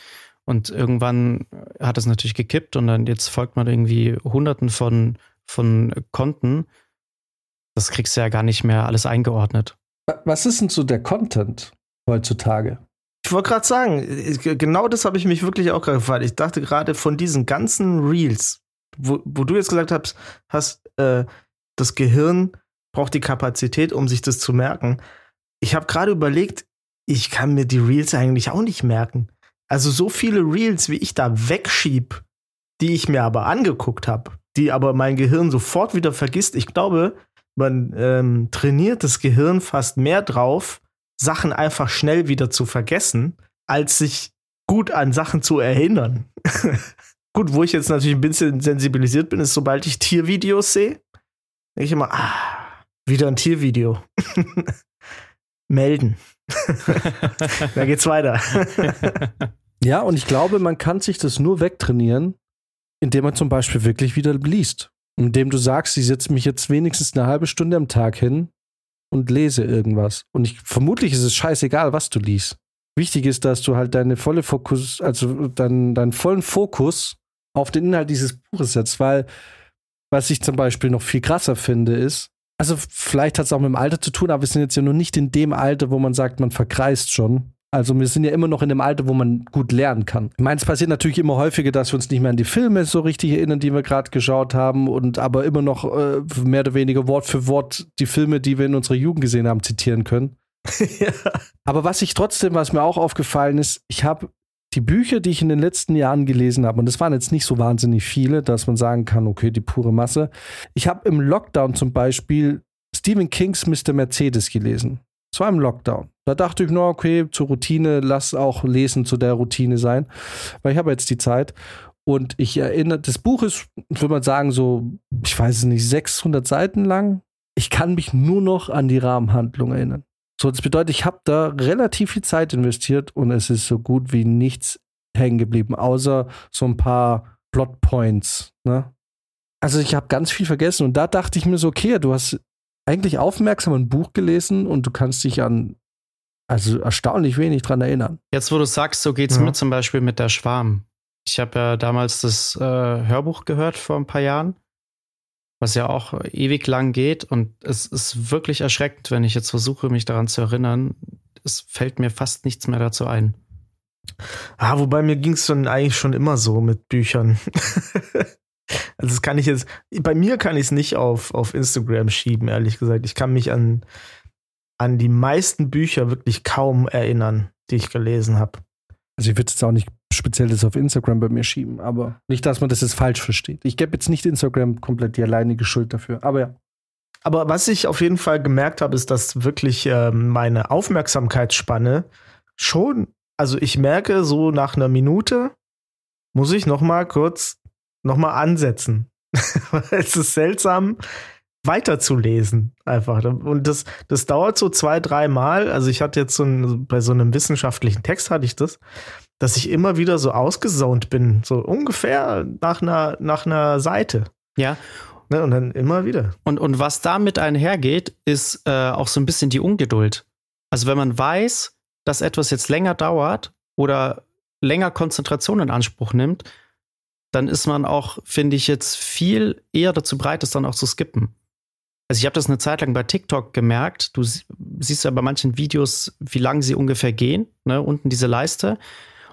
Und irgendwann hat es natürlich gekippt und dann jetzt folgt man irgendwie hunderten von, von Konten. Das kriegst du ja gar nicht mehr alles eingeordnet. Was ist denn so der Content heutzutage? Ich wollte gerade sagen, äh, genau das habe ich mich wirklich auch gerade gefragt. Ich dachte gerade von diesen ganzen Reels, wo, wo du jetzt gesagt hast, hast äh, das Gehirn braucht die Kapazität, um sich das zu merken. Ich habe gerade überlegt, ich kann mir die Reels eigentlich auch nicht merken. Also so viele Reels, wie ich da wegschieb, die ich mir aber angeguckt habe, die aber mein Gehirn sofort wieder vergisst. Ich glaube, man ähm, trainiert das Gehirn fast mehr drauf, Sachen einfach schnell wieder zu vergessen, als sich gut an Sachen zu erinnern. gut, wo ich jetzt natürlich ein bisschen sensibilisiert bin, ist, sobald ich Tiervideos sehe, denke ich immer, ah, wieder ein Tiervideo. Melden. da geht's weiter. ja, und ich glaube, man kann sich das nur wegtrainieren, indem man zum Beispiel wirklich wieder liest. Indem du sagst, ich setze mich jetzt wenigstens eine halbe Stunde am Tag hin und lese irgendwas. Und ich, vermutlich ist es scheißegal, was du liest. Wichtig ist, dass du halt deine volle Fokus, also deinen, deinen vollen Fokus auf den Inhalt dieses Buches setzt, weil was ich zum Beispiel noch viel krasser finde, ist, also vielleicht hat es auch mit dem Alter zu tun, aber wir sind jetzt ja noch nicht in dem Alter, wo man sagt, man verkreist schon. Also wir sind ja immer noch in dem Alter, wo man gut lernen kann. Ich meine, es passiert natürlich immer häufiger, dass wir uns nicht mehr an die Filme so richtig erinnern, die wir gerade geschaut haben und aber immer noch äh, mehr oder weniger Wort für Wort die Filme, die wir in unserer Jugend gesehen haben, zitieren können. ja. Aber was ich trotzdem, was mir auch aufgefallen ist, ich habe die Bücher, die ich in den letzten Jahren gelesen habe, und das waren jetzt nicht so wahnsinnig viele, dass man sagen kann, okay, die pure Masse. Ich habe im Lockdown zum Beispiel Stephen Kings Mr. Mercedes gelesen. Es war im Lockdown. Da dachte ich nur, okay, zur Routine, lass auch Lesen zu der Routine sein, weil ich habe jetzt die Zeit. Und ich erinnere, das Buch ist, würde man sagen, so, ich weiß es nicht, 600 Seiten lang. Ich kann mich nur noch an die Rahmenhandlung erinnern. So, das bedeutet, ich habe da relativ viel Zeit investiert und es ist so gut wie nichts hängen geblieben, außer so ein paar Plotpoints. Ne? Also ich habe ganz viel vergessen und da dachte ich mir so, okay, du hast eigentlich aufmerksam ein Buch gelesen und du kannst dich an also erstaunlich wenig dran erinnern. Jetzt, wo du sagst, so geht's ja. mir zum Beispiel mit der Schwarm. Ich habe ja damals das äh, Hörbuch gehört vor ein paar Jahren, was ja auch ewig lang geht. Und es ist wirklich erschreckend, wenn ich jetzt versuche, mich daran zu erinnern. Es fällt mir fast nichts mehr dazu ein. Ah, wobei mir ging es dann eigentlich schon immer so mit Büchern. also das kann ich jetzt, bei mir kann ich es nicht auf, auf Instagram schieben, ehrlich gesagt. Ich kann mich an an die meisten Bücher wirklich kaum erinnern, die ich gelesen habe. Also ich würde jetzt auch nicht speziell das auf Instagram bei mir schieben, aber nicht, dass man das jetzt falsch versteht. Ich gebe jetzt nicht Instagram komplett die alleinige Schuld dafür, aber ja. Aber was ich auf jeden Fall gemerkt habe, ist, dass wirklich äh, meine Aufmerksamkeitsspanne schon, also ich merke so nach einer Minute muss ich noch mal kurz noch mal ansetzen. es ist seltsam, weiterzulesen einfach. Und das, das dauert so zwei, drei Mal. Also ich hatte jetzt so ein, bei so einem wissenschaftlichen Text hatte ich das, dass ich immer wieder so ausgesaunt bin, so ungefähr nach einer, nach einer Seite. Ja. Ne, und dann immer wieder. Und, und was damit einhergeht, ist äh, auch so ein bisschen die Ungeduld. Also wenn man weiß, dass etwas jetzt länger dauert oder länger Konzentration in Anspruch nimmt, dann ist man auch, finde ich, jetzt viel eher dazu bereit, es dann auch zu skippen. Also ich habe das eine Zeit lang bei TikTok gemerkt. Du siehst ja bei manchen Videos, wie lang sie ungefähr gehen, ne? unten diese Leiste.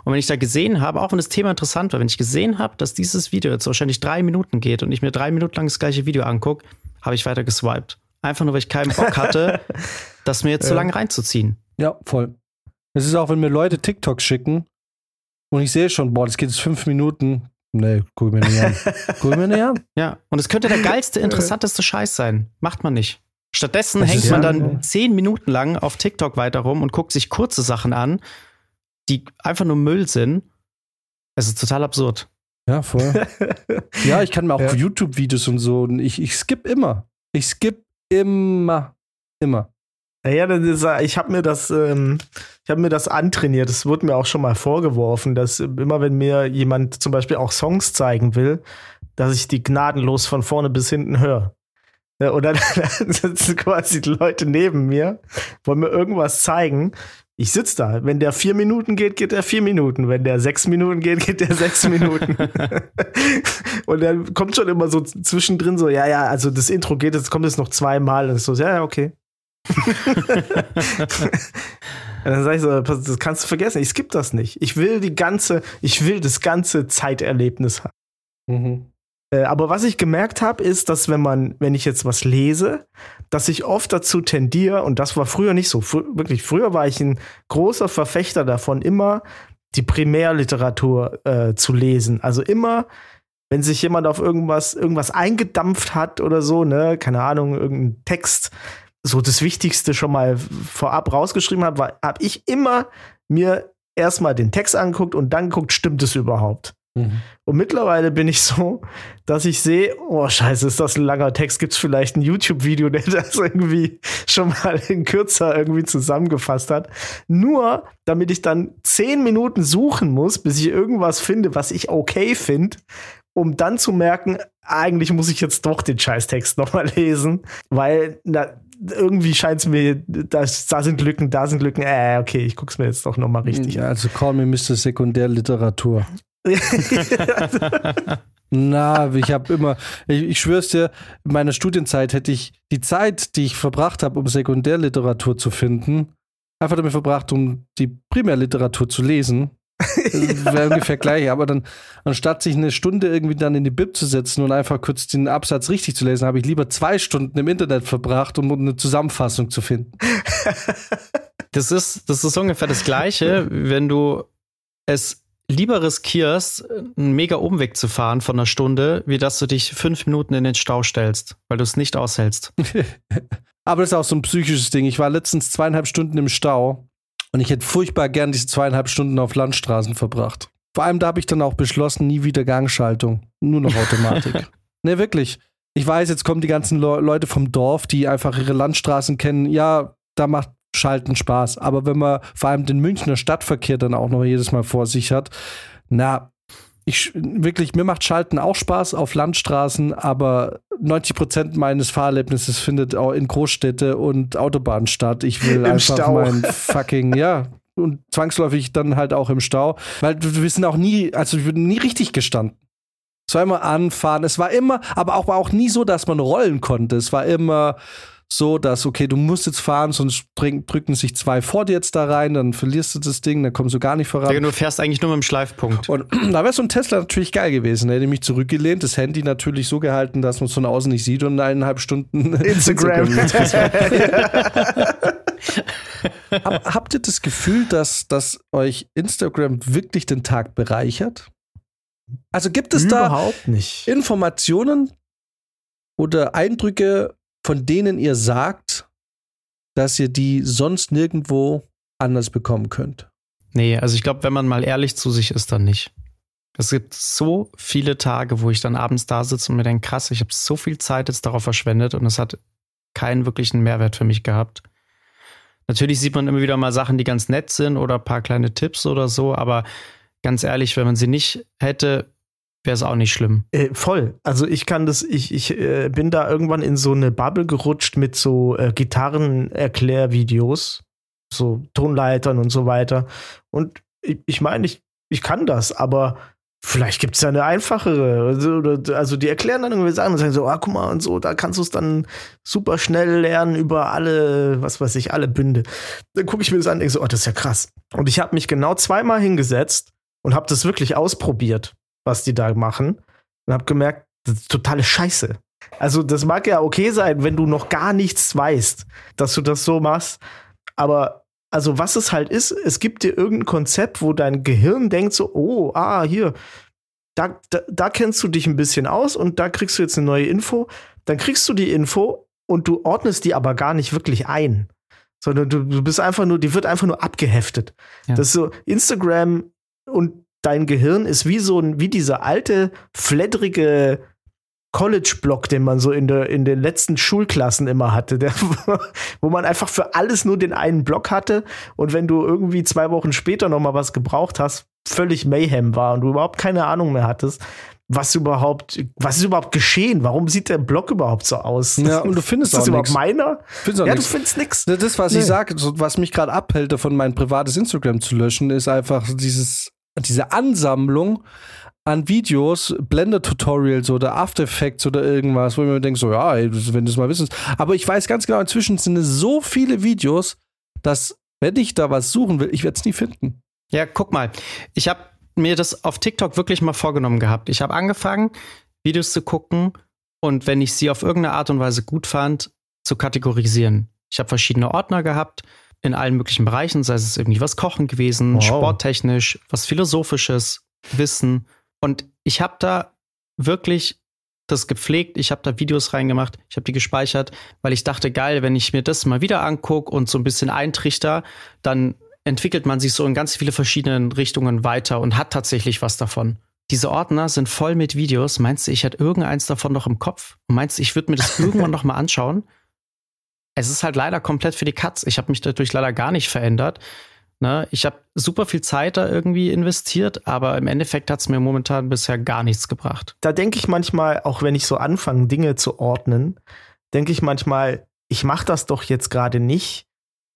Und wenn ich da gesehen habe, auch wenn das Thema interessant war, wenn ich gesehen habe, dass dieses Video jetzt wahrscheinlich drei Minuten geht und ich mir drei Minuten lang das gleiche Video angucke, habe ich weiter geswiped. Einfach nur, weil ich keinen Bock hatte, das mir jetzt ja. so lange reinzuziehen. Ja, voll. Es ist auch, wenn mir Leute TikToks schicken und ich sehe schon, boah, das geht jetzt fünf Minuten, Nee, guck mir nicht an. guck mir nicht an. Ja, und es könnte der geilste, interessanteste Scheiß sein. Macht man nicht. Stattdessen das hängt man dann ja. zehn Minuten lang auf TikTok weiter rum und guckt sich kurze Sachen an, die einfach nur Müll sind. Es ist total absurd. Ja, voll. ja, ich kann mir auch ja. YouTube-Videos und so. Ich, ich skipp immer. Ich skipp immer. Immer. Naja, ist, ich habe mir das, ähm, ich habe mir das antrainiert. Es wurde mir auch schon mal vorgeworfen, dass immer wenn mir jemand zum Beispiel auch Songs zeigen will, dass ich die gnadenlos von vorne bis hinten höre. Ja, oder dann sitzen quasi die Leute neben mir, wollen mir irgendwas zeigen. Ich sitze da. Wenn der vier Minuten geht, geht der vier Minuten. Wenn der sechs Minuten geht, geht der sechs Minuten. und dann kommt schon immer so zwischendrin so, ja, ja, also das Intro geht, jetzt kommt es noch zweimal. Und so, ja, ja, okay. dann sage ich so, das kannst du vergessen, ich skippe das nicht. Ich will die ganze, ich will das ganze Zeiterlebnis haben. Mhm. Äh, aber was ich gemerkt habe, ist, dass wenn man, wenn ich jetzt was lese, dass ich oft dazu tendiere, und das war früher nicht so, fr wirklich, früher war ich ein großer Verfechter davon, immer die Primärliteratur äh, zu lesen. Also immer, wenn sich jemand auf irgendwas, irgendwas eingedampft hat oder so, ne, keine Ahnung, irgendein Text, so das Wichtigste schon mal vorab rausgeschrieben habe, habe ich immer mir erstmal den Text angeguckt und dann geguckt, stimmt es überhaupt? Mhm. Und mittlerweile bin ich so, dass ich sehe, oh scheiße, ist das ein langer Text, gibt es vielleicht ein YouTube-Video, der das irgendwie schon mal in kürzer irgendwie zusammengefasst hat. Nur, damit ich dann zehn Minuten suchen muss, bis ich irgendwas finde, was ich okay finde, um dann zu merken, eigentlich muss ich jetzt doch den Scheißtext nochmal lesen, weil na, irgendwie scheint es mir, da, da, sind Lücken, da sind Lücken. Äh, okay, ich guck's mir jetzt doch nochmal richtig ja, an. Also call me Mr. Sekundärliteratur. Na, ich habe immer, ich, ich schwör's dir, in meiner Studienzeit hätte ich die Zeit, die ich verbracht habe, um Sekundärliteratur zu finden, einfach damit verbracht, um die Primärliteratur zu lesen. Wäre ungefähr gleich, aber dann, anstatt sich eine Stunde irgendwie dann in die Bib zu setzen und einfach kurz den Absatz richtig zu lesen, habe ich lieber zwei Stunden im Internet verbracht, um eine Zusammenfassung zu finden. Das ist, das ist ungefähr das Gleiche, wenn du es lieber riskierst, einen mega Umweg zu fahren von einer Stunde, wie dass du dich fünf Minuten in den Stau stellst, weil du es nicht aushältst. Aber das ist auch so ein psychisches Ding. Ich war letztens zweieinhalb Stunden im Stau und ich hätte furchtbar gern diese zweieinhalb Stunden auf Landstraßen verbracht. Vor allem da habe ich dann auch beschlossen, nie wieder Gangschaltung, nur noch Automatik. ne, wirklich. Ich weiß, jetzt kommen die ganzen Le Leute vom Dorf, die einfach ihre Landstraßen kennen. Ja, da macht Schalten Spaß. Aber wenn man vor allem den Münchner Stadtverkehr dann auch noch jedes Mal vor sich hat, na, ich wirklich, mir macht Schalten auch Spaß auf Landstraßen, aber 90 Prozent meines Fahrerlebnisses findet auch in Großstädte und Autobahnen statt. Ich will Im einfach Stau. mein fucking, ja, und zwangsläufig dann halt auch im Stau, weil wir sind auch nie, also wir nie richtig gestanden. Es war immer anfahren, es war immer, aber auch, war auch nie so, dass man rollen konnte. Es war immer, so, dass, okay, du musst jetzt fahren, sonst drücken sich zwei vor dir jetzt da rein, dann verlierst du das Ding, dann kommst du gar nicht voran. du fährst eigentlich nur mit dem Schleifpunkt. Und da wäre so ein Tesla natürlich geil gewesen. Er hätte mich zurückgelehnt, das Handy natürlich so gehalten, dass man es von außen nicht sieht und eineinhalb Stunden Instagram. Instagram Habt ihr das Gefühl, dass, dass euch Instagram wirklich den Tag bereichert? Also gibt es Überhaupt da nicht. Informationen oder Eindrücke, von denen ihr sagt, dass ihr die sonst nirgendwo anders bekommen könnt? Nee, also ich glaube, wenn man mal ehrlich zu sich ist, dann nicht. Es gibt so viele Tage, wo ich dann abends da sitze und mir denke, krass, ich habe so viel Zeit jetzt darauf verschwendet und es hat keinen wirklichen Mehrwert für mich gehabt. Natürlich sieht man immer wieder mal Sachen, die ganz nett sind oder ein paar kleine Tipps oder so, aber ganz ehrlich, wenn man sie nicht hätte, wäre es auch nicht schlimm. Äh, voll. Also ich kann das, ich, ich äh, bin da irgendwann in so eine Bubble gerutscht mit so äh, Gitarrenerklärvideos, so Tonleitern und so weiter. Und ich, ich meine, ich, ich kann das, aber vielleicht gibt es ja eine einfachere. Also, also, die erklären dann irgendwie Sachen und sagen so, ah, guck mal und so, da kannst du es dann super schnell lernen über alle, was weiß ich, alle Bünde. Dann gucke ich mir das an und denke so, oh, das ist ja krass. Und ich habe mich genau zweimal hingesetzt und habe das wirklich ausprobiert was die da machen. Und habe gemerkt, das ist totale Scheiße. Also, das mag ja okay sein, wenn du noch gar nichts weißt, dass du das so machst. Aber, also, was es halt ist, es gibt dir irgendein Konzept, wo dein Gehirn denkt so, oh, ah, hier, da, da, da kennst du dich ein bisschen aus und da kriegst du jetzt eine neue Info. Dann kriegst du die Info und du ordnest die aber gar nicht wirklich ein. Sondern du, du bist einfach nur, die wird einfach nur abgeheftet. Ja. Das ist so Instagram und dein Gehirn ist wie so ein, wie dieser alte, fledrige College-Block, den man so in, der, in den letzten Schulklassen immer hatte, der, wo man einfach für alles nur den einen Block hatte und wenn du irgendwie zwei Wochen später noch mal was gebraucht hast, völlig Mayhem war und du überhaupt keine Ahnung mehr hattest, was überhaupt, was ist überhaupt geschehen? Warum sieht der Block überhaupt so aus? Ja, und du findest ist das überhaupt nix. meiner? Findest ja, nix. du findest nichts. Das, was nee. ich sage, was mich gerade abhält, davon mein privates Instagram zu löschen, ist einfach dieses diese Ansammlung an Videos, Blender-Tutorials oder After Effects oder irgendwas, wo ich mir denke, so, ja, wenn du es mal wissen. Aber ich weiß ganz genau, inzwischen sind es so viele Videos, dass, wenn ich da was suchen will, ich werde es nie finden. Ja, guck mal. Ich habe mir das auf TikTok wirklich mal vorgenommen gehabt. Ich habe angefangen, Videos zu gucken und wenn ich sie auf irgendeine Art und Weise gut fand, zu kategorisieren. Ich habe verschiedene Ordner gehabt in allen möglichen Bereichen, sei es irgendwie was Kochen gewesen, wow. sporttechnisch, was Philosophisches, Wissen. Und ich habe da wirklich das gepflegt, ich habe da Videos reingemacht, ich habe die gespeichert, weil ich dachte, geil, wenn ich mir das mal wieder angucke und so ein bisschen eintrichter, dann entwickelt man sich so in ganz viele verschiedene Richtungen weiter und hat tatsächlich was davon. Diese Ordner sind voll mit Videos. Meinst du, ich hätte irgendeins davon noch im Kopf? meinst du, ich würde mir das irgendwann noch mal anschauen? Es ist halt leider komplett für die Katz. Ich habe mich dadurch leider gar nicht verändert. Ne? Ich habe super viel Zeit da irgendwie investiert, aber im Endeffekt hat es mir momentan bisher gar nichts gebracht. Da denke ich manchmal, auch wenn ich so anfange, Dinge zu ordnen, denke ich manchmal, ich mache das doch jetzt gerade nicht,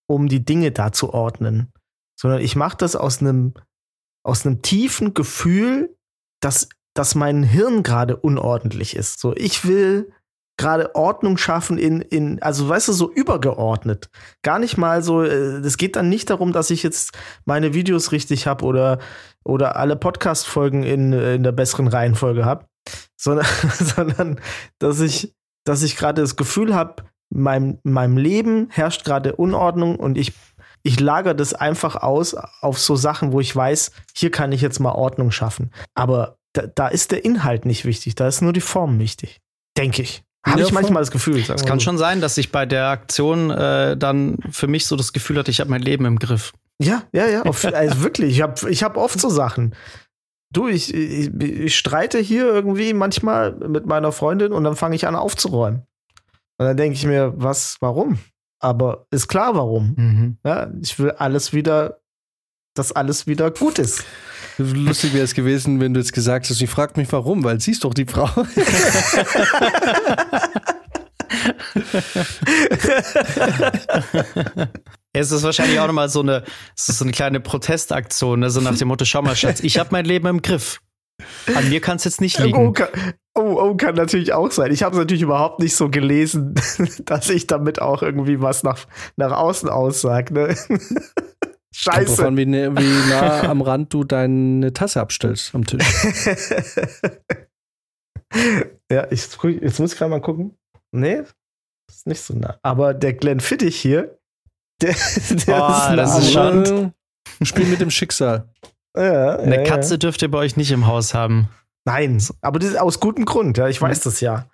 um die Dinge da zu ordnen, sondern ich mache das aus einem aus einem tiefen Gefühl, dass dass mein Hirn gerade unordentlich ist. So, ich will gerade Ordnung schaffen in, in, also weißt du, so übergeordnet. Gar nicht mal so, es äh, geht dann nicht darum, dass ich jetzt meine Videos richtig habe oder, oder alle Podcast-Folgen in, in der besseren Reihenfolge habe, sondern, sondern dass ich, dass ich gerade das Gefühl habe, meinem, meinem Leben herrscht gerade Unordnung und ich, ich lagere das einfach aus auf so Sachen, wo ich weiß, hier kann ich jetzt mal Ordnung schaffen. Aber da, da ist der Inhalt nicht wichtig, da ist nur die Form wichtig. Denke ich. Habe ich manchmal das Gefühl. Es kann schon sein, dass ich bei der Aktion äh, dann für mich so das Gefühl hatte, ich habe mein Leben im Griff. Ja, ja, ja. Auf, also wirklich. Ich habe ich hab oft so Sachen. Du, ich, ich, ich, streite hier irgendwie manchmal mit meiner Freundin und dann fange ich an aufzuräumen. Und dann denke ich mir, was, warum? Aber ist klar, warum. Mhm. Ja, ich will alles wieder, dass alles wieder gut ist. Lustig wäre es gewesen, wenn du jetzt gesagt hast, ich frage mich warum, weil sie ist doch die Frau. es ist wahrscheinlich auch nochmal so eine, es ist so eine kleine Protestaktion, ne? so nach dem Motto, schau mal, Schatz, ich habe mein Leben im Griff. An mir kann es jetzt nicht liegen. Oh, kann, oh, oh, kann natürlich auch sein. Ich habe es natürlich überhaupt nicht so gelesen, dass ich damit auch irgendwie was nach, nach außen aussage. Ne? Scheiße. Davon, wie, ne, wie nah am Rand du deine Tasse abstellst am Tisch. ja, ich, jetzt muss ich gerade mal gucken. Nee, ist nicht so nah. Aber der Glenn Fittich hier, der, der oh, ist das ist schon. Spiel mit dem Schicksal. Ja, Eine ja, Katze ja. dürft ihr bei euch nicht im Haus haben. Nein, aber das ist aus gutem Grund, ja, ich weiß mhm. das ja.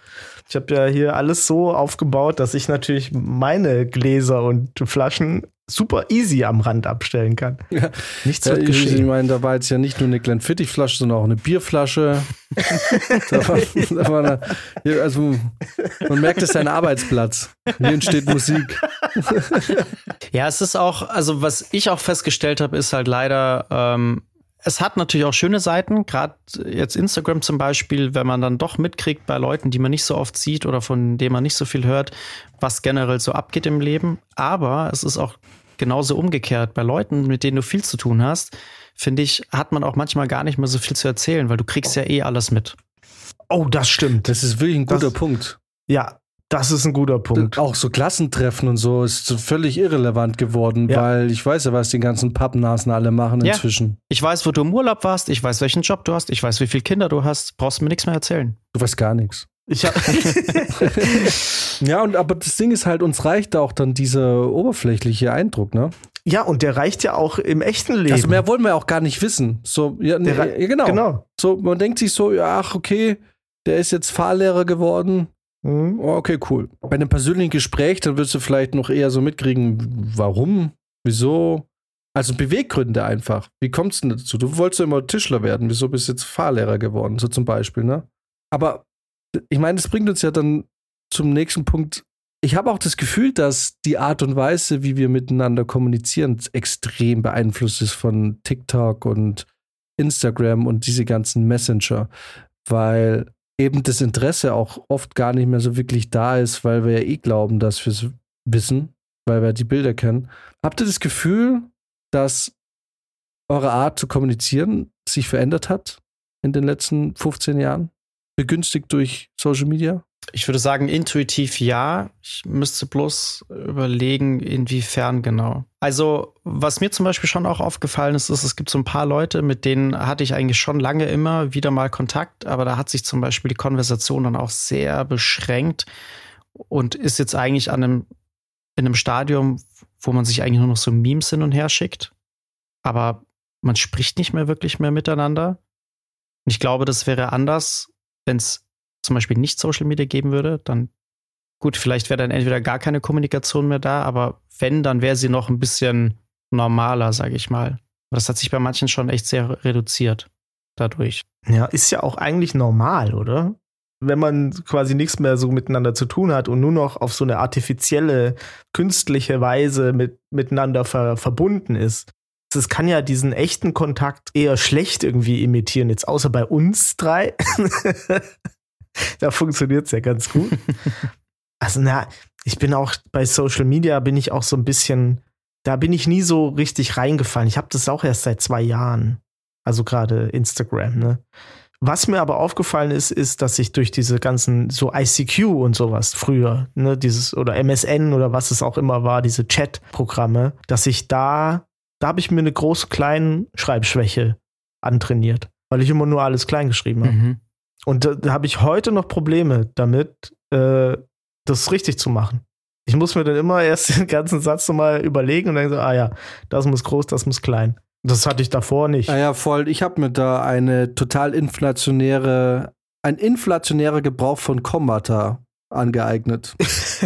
Ich habe ja hier alles so aufgebaut, dass ich natürlich meine Gläser und Flaschen super easy am Rand abstellen kann. Ja. Nichts ja, wird geschehen. Ich meine, da war jetzt ja nicht nur eine Glenfiddich-Flasche, sondern auch eine Bierflasche. da war, da war eine, also man merkt, es ist ein Arbeitsplatz. Hier entsteht Musik. ja, es ist auch, also was ich auch festgestellt habe, ist halt leider, ähm, es hat natürlich auch schöne Seiten, gerade jetzt Instagram zum Beispiel, wenn man dann doch mitkriegt bei Leuten, die man nicht so oft sieht oder von denen man nicht so viel hört, was generell so abgeht im Leben. Aber es ist auch genauso umgekehrt. Bei Leuten, mit denen du viel zu tun hast, finde ich, hat man auch manchmal gar nicht mehr so viel zu erzählen, weil du kriegst ja eh alles mit. Oh, das stimmt. Das ist wirklich ein guter das, Punkt. Ja, das ist ein guter Punkt. Auch so Klassentreffen und so ist völlig irrelevant geworden, ja. weil ich weiß ja, was die ganzen Pappnasen alle machen ja. inzwischen. Ich weiß, wo du im Urlaub warst, ich weiß, welchen Job du hast, ich weiß, wie viele Kinder du hast. Brauchst mir nichts mehr erzählen. Du weißt gar nichts. Ich ja, und aber das Ding ist halt, uns reicht auch dann dieser oberflächliche Eindruck, ne? Ja, und der reicht ja auch im echten Leben. Also mehr wollen wir auch gar nicht wissen. So, ja, nee, ja genau. genau. So, man denkt sich so, ja, ach, okay, der ist jetzt Fahrlehrer geworden. Mhm. Oh, okay, cool. Bei einem persönlichen Gespräch, dann wirst du vielleicht noch eher so mitkriegen, warum, wieso. Also Beweggründe einfach. Wie kommst du denn dazu? Du wolltest ja immer Tischler werden. Wieso bist du jetzt Fahrlehrer geworden? So zum Beispiel, ne? Aber ich meine, das bringt uns ja dann zum nächsten Punkt. Ich habe auch das Gefühl, dass die Art und Weise, wie wir miteinander kommunizieren, extrem beeinflusst ist von TikTok und Instagram und diese ganzen Messenger. Weil eben das Interesse auch oft gar nicht mehr so wirklich da ist, weil wir ja eh glauben, dass wir es wissen, weil wir die Bilder kennen. Habt ihr das Gefühl, dass eure Art zu kommunizieren sich verändert hat? in den letzten 15 Jahren? Begünstigt durch Social Media? Ich würde sagen, intuitiv ja. Ich müsste bloß überlegen, inwiefern genau. Also, was mir zum Beispiel schon auch aufgefallen ist, ist, es gibt so ein paar Leute, mit denen hatte ich eigentlich schon lange immer wieder mal Kontakt, aber da hat sich zum Beispiel die Konversation dann auch sehr beschränkt und ist jetzt eigentlich an einem, in einem Stadium, wo man sich eigentlich nur noch so Memes hin und her schickt. Aber man spricht nicht mehr wirklich mehr miteinander. Und ich glaube, das wäre anders, wenn es zum Beispiel nicht Social Media geben würde, dann gut, vielleicht wäre dann entweder gar keine Kommunikation mehr da, aber wenn, dann wäre sie noch ein bisschen normaler, sage ich mal. Aber das hat sich bei manchen schon echt sehr reduziert dadurch. Ja, ist ja auch eigentlich normal, oder? Wenn man quasi nichts mehr so miteinander zu tun hat und nur noch auf so eine artifizielle, künstliche Weise mit, miteinander ver, verbunden ist. Das kann ja diesen echten Kontakt eher schlecht irgendwie imitieren, jetzt außer bei uns drei. da funktioniert es ja ganz gut. also, na, ich bin auch bei Social Media, bin ich auch so ein bisschen, da bin ich nie so richtig reingefallen. Ich habe das auch erst seit zwei Jahren. Also gerade Instagram, ne? Was mir aber aufgefallen ist, ist, dass ich durch diese ganzen so ICQ und sowas früher, ne, dieses oder MSN oder was es auch immer war, diese Chat-Programme, dass ich da, da habe ich mir eine große kleine Schreibschwäche antrainiert, weil ich immer nur alles klein geschrieben habe. Mhm. Und da, da habe ich heute noch Probleme damit, äh, das richtig zu machen. Ich muss mir dann immer erst den ganzen Satz nochmal überlegen und dann so, ah ja, das muss groß, das muss klein. Das hatte ich davor nicht. Ah ja, voll. Ich habe mir da eine total inflationäre, ein inflationärer Gebrauch von Kommata angeeignet.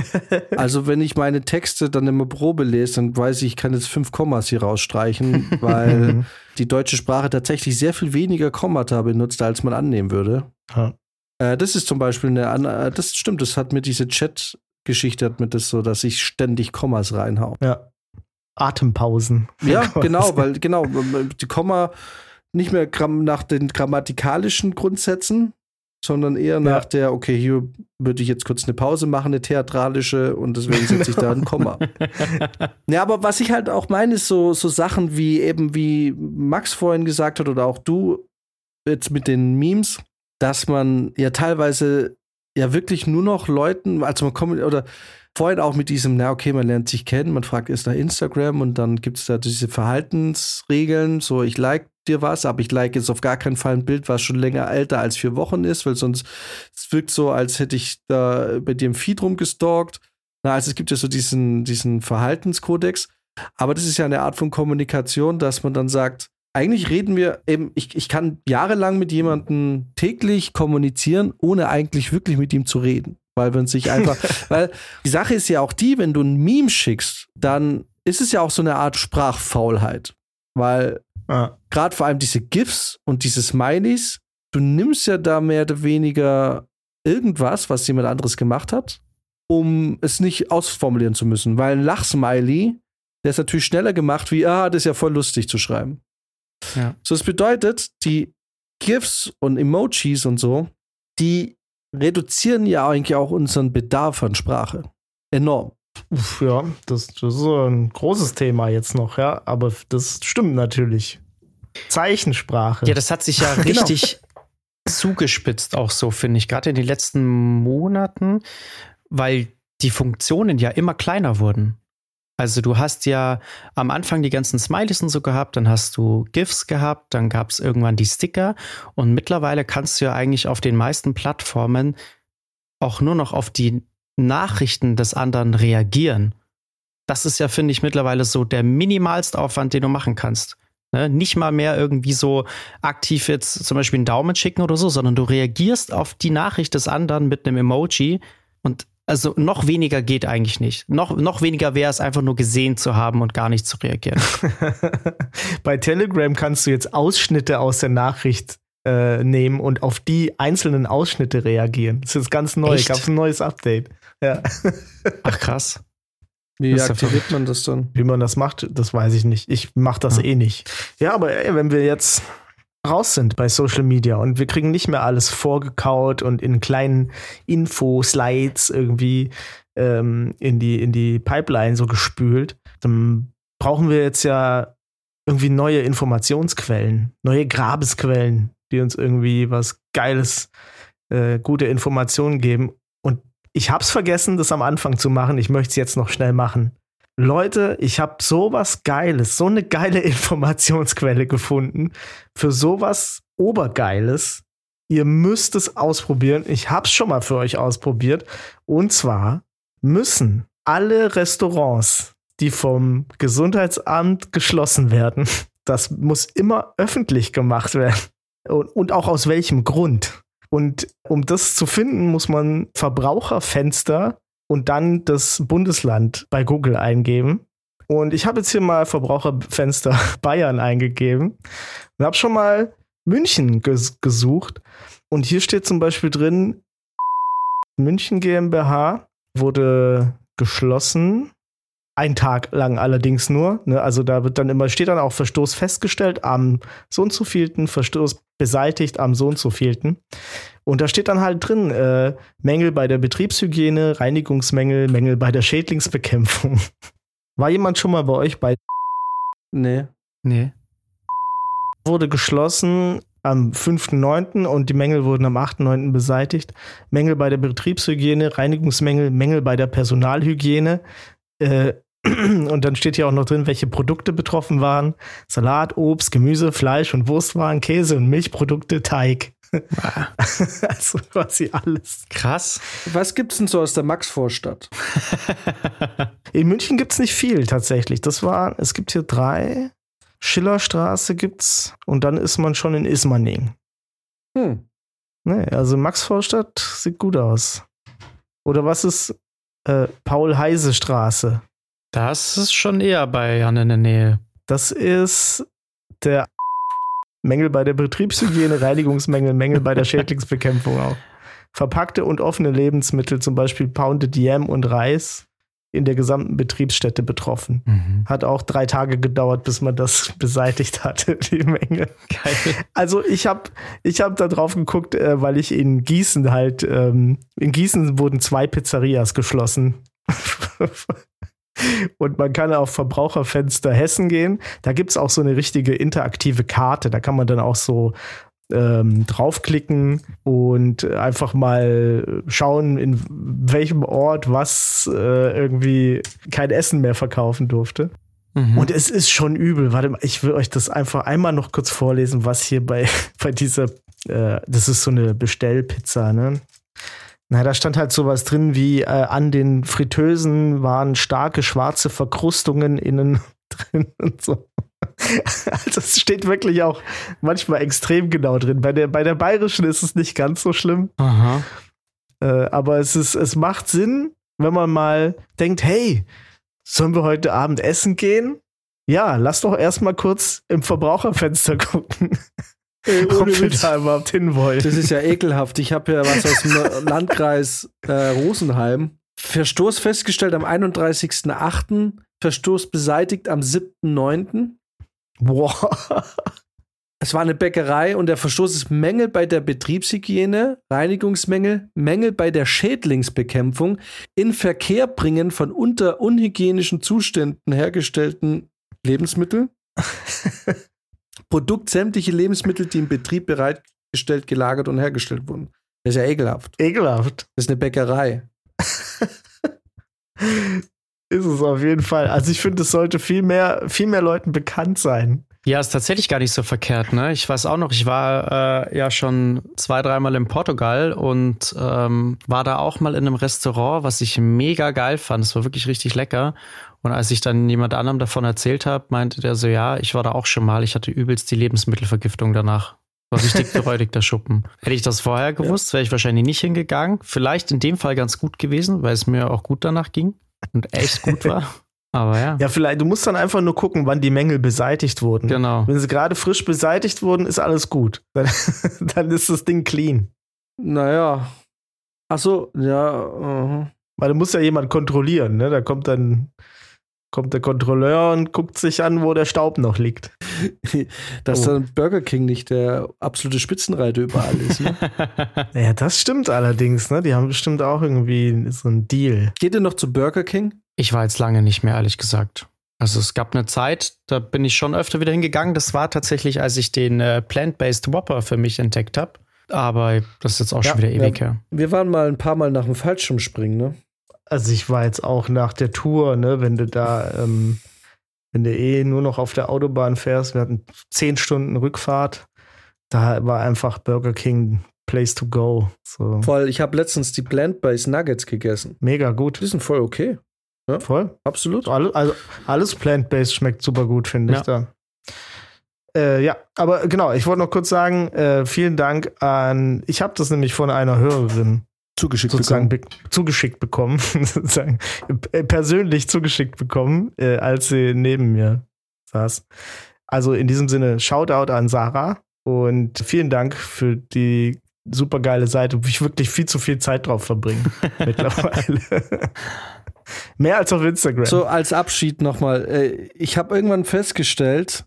also wenn ich meine Texte dann immer Probe lese, dann weiß ich, ich kann jetzt fünf Kommas hier rausstreichen, weil die deutsche Sprache tatsächlich sehr viel weniger Kommata benutzt, als man annehmen würde. Ja. Äh, das ist zum Beispiel eine, äh, das stimmt, das hat mir diese Chat-Geschichte hat mir das so, dass ich ständig Kommas reinhau. Ja. Atempausen. Ja, genau, weil genau, die Komma nicht mehr nach den grammatikalischen Grundsätzen, sondern eher ja. nach der, okay, hier würde ich jetzt kurz eine Pause machen, eine theatralische, und deswegen setze ich da ein Komma. ja, aber was ich halt auch meine, ist so, so Sachen wie eben, wie Max vorhin gesagt hat oder auch du jetzt mit den Memes, dass man ja teilweise ja wirklich nur noch Leuten, also man kommt, oder vorhin auch mit diesem, na okay, man lernt sich kennen, man fragt ist da Instagram und dann gibt es da diese Verhaltensregeln, so ich like dir was, aber ich like jetzt auf gar keinen Fall ein Bild, was schon länger älter als vier Wochen ist, weil sonst es wirkt so, als hätte ich da bei dir im Feed rumgestalkt. Na, also es gibt ja so diesen, diesen Verhaltenskodex, aber das ist ja eine Art von Kommunikation, dass man dann sagt, eigentlich reden wir eben, ich, ich kann jahrelang mit jemandem täglich kommunizieren, ohne eigentlich wirklich mit ihm zu reden. Weil man sich einfach, weil die Sache ist ja auch die, wenn du ein Meme schickst, dann ist es ja auch so eine Art Sprachfaulheit. Weil ah. gerade vor allem diese GIFs und diese Smileys, du nimmst ja da mehr oder weniger irgendwas, was jemand anderes gemacht hat, um es nicht ausformulieren zu müssen. Weil ein Lachsmiley, der ist natürlich schneller gemacht, wie, ah, das ist ja voll lustig zu schreiben. Ja. So, das bedeutet, die GIFs und Emojis und so, die reduzieren ja eigentlich auch unseren Bedarf an Sprache. Enorm. Uff, ja, das, das ist so ein großes Thema jetzt noch, ja, aber das stimmt natürlich. Zeichensprache. Ja, das hat sich ja genau. richtig zugespitzt, auch so, finde ich, gerade in den letzten Monaten, weil die Funktionen ja immer kleiner wurden. Also du hast ja am Anfang die ganzen Smileys und so gehabt, dann hast du GIFs gehabt, dann gab es irgendwann die Sticker und mittlerweile kannst du ja eigentlich auf den meisten Plattformen auch nur noch auf die Nachrichten des anderen reagieren. Das ist ja, finde ich, mittlerweile so der minimalste Aufwand, den du machen kannst. Ne? Nicht mal mehr irgendwie so aktiv jetzt zum Beispiel einen Daumen schicken oder so, sondern du reagierst auf die Nachricht des anderen mit einem Emoji und also noch weniger geht eigentlich nicht. Noch, noch weniger wäre es einfach nur gesehen zu haben und gar nicht zu reagieren. Bei Telegram kannst du jetzt Ausschnitte aus der Nachricht äh, nehmen und auf die einzelnen Ausschnitte reagieren. Das ist ganz neu. Gab es ein neues Update. Ja. Ach krass. Wie das aktiviert man das dann? Wie man das macht, das weiß ich nicht. Ich mache das ja. eh nicht. Ja, aber ey, wenn wir jetzt raus sind bei Social Media und wir kriegen nicht mehr alles vorgekaut und in kleinen Info-Slides irgendwie ähm, in, die, in die Pipeline so gespült, dann brauchen wir jetzt ja irgendwie neue Informationsquellen, neue Grabesquellen, die uns irgendwie was Geiles, äh, gute Informationen geben. Ich hab's vergessen, das am Anfang zu machen. Ich möchte es jetzt noch schnell machen. Leute, ich habe sowas Geiles, so eine geile Informationsquelle gefunden für sowas Obergeiles. Ihr müsst es ausprobieren. Ich hab's schon mal für euch ausprobiert. Und zwar müssen alle Restaurants, die vom Gesundheitsamt geschlossen werden, das muss immer öffentlich gemacht werden. Und, und auch aus welchem Grund. Und um das zu finden, muss man Verbraucherfenster und dann das Bundesland bei Google eingeben. Und ich habe jetzt hier mal Verbraucherfenster Bayern eingegeben und habe schon mal München ges gesucht. Und hier steht zum Beispiel drin, München GmbH wurde geschlossen. Ein Tag lang allerdings nur. Ne? Also da wird dann immer, steht dann auch Verstoß festgestellt am so und so vielten, Verstoß beseitigt am so und so vielten. Und da steht dann halt drin, äh, Mängel bei der Betriebshygiene, Reinigungsmängel, Mängel bei der Schädlingsbekämpfung. War jemand schon mal bei euch bei? Nee. Nee. Wurde geschlossen am 5.9. und die Mängel wurden am 8.9. beseitigt. Mängel bei der Betriebshygiene, Reinigungsmängel, Mängel bei der Personalhygiene. Äh, und dann steht hier auch noch drin, welche Produkte betroffen waren. Salat, Obst, Gemüse, Fleisch und Wurstwaren, Käse und Milchprodukte, Teig. also quasi alles. Krass. Was gibt's denn so aus der Maxvorstadt? In München gibt's nicht viel tatsächlich. Das war, es gibt hier drei. Schillerstraße gibt's und dann ist man schon in Ismaning. Hm. Nee, also Maxvorstadt sieht gut aus. Oder was ist äh, Paul-Heise-Straße? Das ist schon eher bei Jan in der Nähe. Das ist der Mängel bei der Betriebshygiene, Reinigungsmängel, Mängel bei der Schädlingsbekämpfung auch. Verpackte und offene Lebensmittel, zum Beispiel Pounded Yam und Reis, in der gesamten Betriebsstätte betroffen. Mhm. Hat auch drei Tage gedauert, bis man das beseitigt hatte, die Menge. Geil. Also ich habe ich hab da drauf geguckt, äh, weil ich in Gießen halt, ähm, in Gießen wurden zwei Pizzerias geschlossen. Und man kann auf Verbraucherfenster Hessen gehen. Da gibt es auch so eine richtige interaktive Karte. Da kann man dann auch so ähm, draufklicken und einfach mal schauen, in welchem Ort was äh, irgendwie kein Essen mehr verkaufen durfte. Mhm. Und es ist schon übel. Warte mal, ich will euch das einfach einmal noch kurz vorlesen, was hier bei, bei dieser, äh, das ist so eine Bestellpizza, ne? Na, da stand halt sowas drin wie äh, an den Fritteusen waren starke schwarze Verkrustungen innen drin und so. Also es steht wirklich auch manchmal extrem genau drin. Bei der, bei der bayerischen ist es nicht ganz so schlimm. Äh, aber es ist, es macht Sinn, wenn man mal denkt, hey, sollen wir heute Abend essen gehen? Ja, lass doch erstmal kurz im Verbraucherfenster gucken. Ey, ob wir da überhaupt hinwollen. Das ist ja ekelhaft. Ich habe ja was aus dem Landkreis äh, Rosenheim. Verstoß festgestellt am 31.08. Verstoß beseitigt am 7.9. Boah. Es war eine Bäckerei und der Verstoß ist Mängel bei der Betriebshygiene, Reinigungsmängel, Mängel bei der Schädlingsbekämpfung, in Verkehr bringen von unter unhygienischen Zuständen hergestellten Lebensmitteln, Produkt sämtliche Lebensmittel, die im Betrieb bereitgestellt, gelagert und hergestellt wurden. Das ist ja ekelhaft. Ekelhaft. Das ist eine Bäckerei. Ist es auf jeden Fall. Also ich finde, es sollte viel mehr, viel mehr Leuten bekannt sein. Ja, ist tatsächlich gar nicht so verkehrt, ne? Ich weiß auch noch, ich war äh, ja schon zwei, dreimal in Portugal und ähm, war da auch mal in einem Restaurant, was ich mega geil fand. Es war wirklich richtig lecker. Und als ich dann jemand anderem davon erzählt habe, meinte der so, ja, ich war da auch schon mal, ich hatte übelst die Lebensmittelvergiftung danach. War richtig räudig, der Schuppen. Hätte ich das vorher gewusst, wäre ich wahrscheinlich nicht hingegangen. Vielleicht in dem Fall ganz gut gewesen, weil es mir auch gut danach ging und echt gut war. Aber ja. Ja, vielleicht, du musst dann einfach nur gucken, wann die Mängel beseitigt wurden. Genau. Wenn sie gerade frisch beseitigt wurden, ist alles gut. Dann, dann ist das Ding clean. Naja. Ach so, ja. aha. Weil du musst ja jemand kontrollieren, ne? Da kommt dann kommt der Kontrolleur und guckt sich an, wo der Staub noch liegt. Dass Oh. dann Burger King nicht der absolute Spitzenreiter überall ist. Ne? Ja, das stimmt allerdings, ne? Die haben bestimmt auch irgendwie so einen Deal. Geht ihr noch zu Burger King? Ich war jetzt lange nicht mehr, ehrlich gesagt. Also es gab eine Zeit, da bin ich schon öfter wieder hingegangen. Das war tatsächlich, als ich den äh, Plant-Based Whopper für mich entdeckt habe. Aber das ist jetzt auch Ja, schon wieder ewig ja. her. Wir waren mal ein paar Mal nach dem Fallschirmspringen, ne? Also ich war jetzt auch nach der Tour, ne, wenn du da, ähm, wenn du eh nur noch auf der Autobahn fährst, wir hatten zehn Stunden Rückfahrt, da war einfach Burger King Place to go. So Voll, ich habe letztens die Plant-Based Nuggets gegessen. mega gut. Die sind voll okay. Voll. Absolut. Alles, also alles plant-based schmeckt super gut, finde ich da. Äh, ja, aber genau, ich wollte noch kurz sagen, äh, vielen Dank an, ich habe das nämlich von einer Hörerin Zugeschickt sozusagen bekommen. be zugeschickt bekommen, sozusagen äh, persönlich zugeschickt bekommen, äh, als sie neben mir saß. Also in diesem Sinne, Shoutout an Sarah und vielen Dank für die super geile Seite, wo ich wirklich viel zu viel Zeit drauf verbringe mittlerweile. Mehr als auf Instagram. So als Abschied nochmal. Äh, ich habe irgendwann festgestellt,